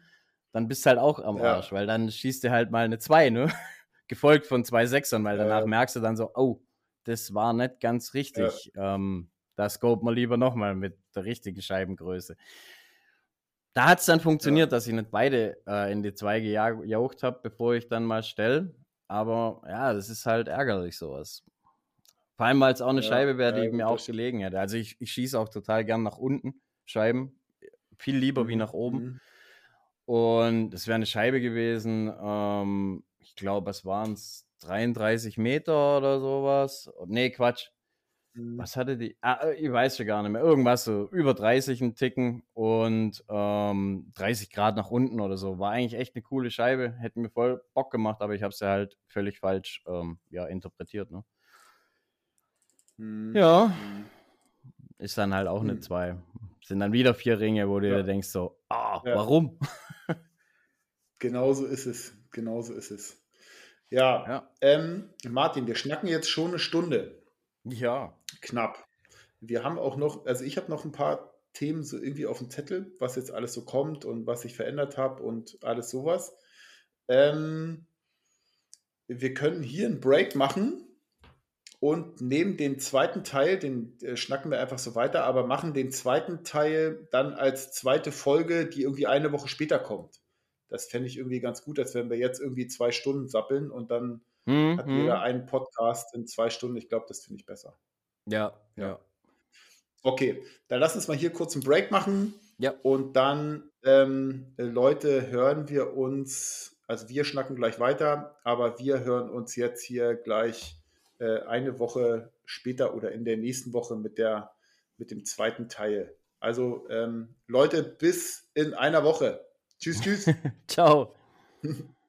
dann bist du halt auch am Arsch, weil dann schießt du halt mal eine 2, ne? Gefolgt von zwei Sechsern, weil danach merkst du dann so, oh, das war nicht ganz richtig. Ja. Ähm, da scope man lieber nochmal mit der richtigen Scheibengröße. Da hat es dann funktioniert, ja. dass ich nicht beide äh, in die zwei gejaucht habe, bevor ich dann mal stelle. Aber ja, das ist halt ärgerlich sowas. Vor allem, weil es auch eine ja, Scheibe wäre, die mir auch gelegen hätte. Also ich, ich schieße auch total gern nach unten Scheiben. Viel lieber mhm. wie nach oben. Mhm. Und es wäre eine Scheibe gewesen. Ähm, ich glaube, es waren es 33 Meter oder sowas. Nee, Quatsch. Mhm. Was hatte die? Ah, äh, ich weiß schon gar nicht mehr. Irgendwas so über 30 ein Ticken und ähm, 30 Grad nach unten oder so. War eigentlich echt eine coole Scheibe. Hätte mir voll Bock gemacht, aber ich habe sie halt völlig falsch ähm, ja, interpretiert. Ne? Mhm. Ja. Mhm. Ist dann halt auch eine 2. Mhm. Sind dann wieder vier Ringe, wo du ja. dir denkst so, ah, ja. warum? Genauso ist es. Genauso ist es. Ja, ja. Ähm, Martin, wir schnacken jetzt schon eine Stunde. Ja. Knapp. Wir haben auch noch, also ich habe noch ein paar Themen so irgendwie auf dem Zettel, was jetzt alles so kommt und was ich verändert habe und alles sowas. Ähm, wir können hier einen Break machen und nehmen den zweiten Teil, den äh, schnacken wir einfach so weiter, aber machen den zweiten Teil dann als zweite Folge, die irgendwie eine Woche später kommt. Das fände ich irgendwie ganz gut, als wenn wir jetzt irgendwie zwei Stunden sappeln und dann mhm. hat jeder einen Podcast in zwei Stunden. Ich glaube, das finde ich besser. Ja, ja. Okay, dann lass uns mal hier kurz einen Break machen. Ja. Und dann, ähm, Leute, hören wir uns, also wir schnacken gleich weiter, aber wir hören uns jetzt hier gleich äh, eine Woche später oder in der nächsten Woche mit, der, mit dem zweiten Teil. Also ähm, Leute, bis in einer Woche. Tschüss, tschüss. Ciao.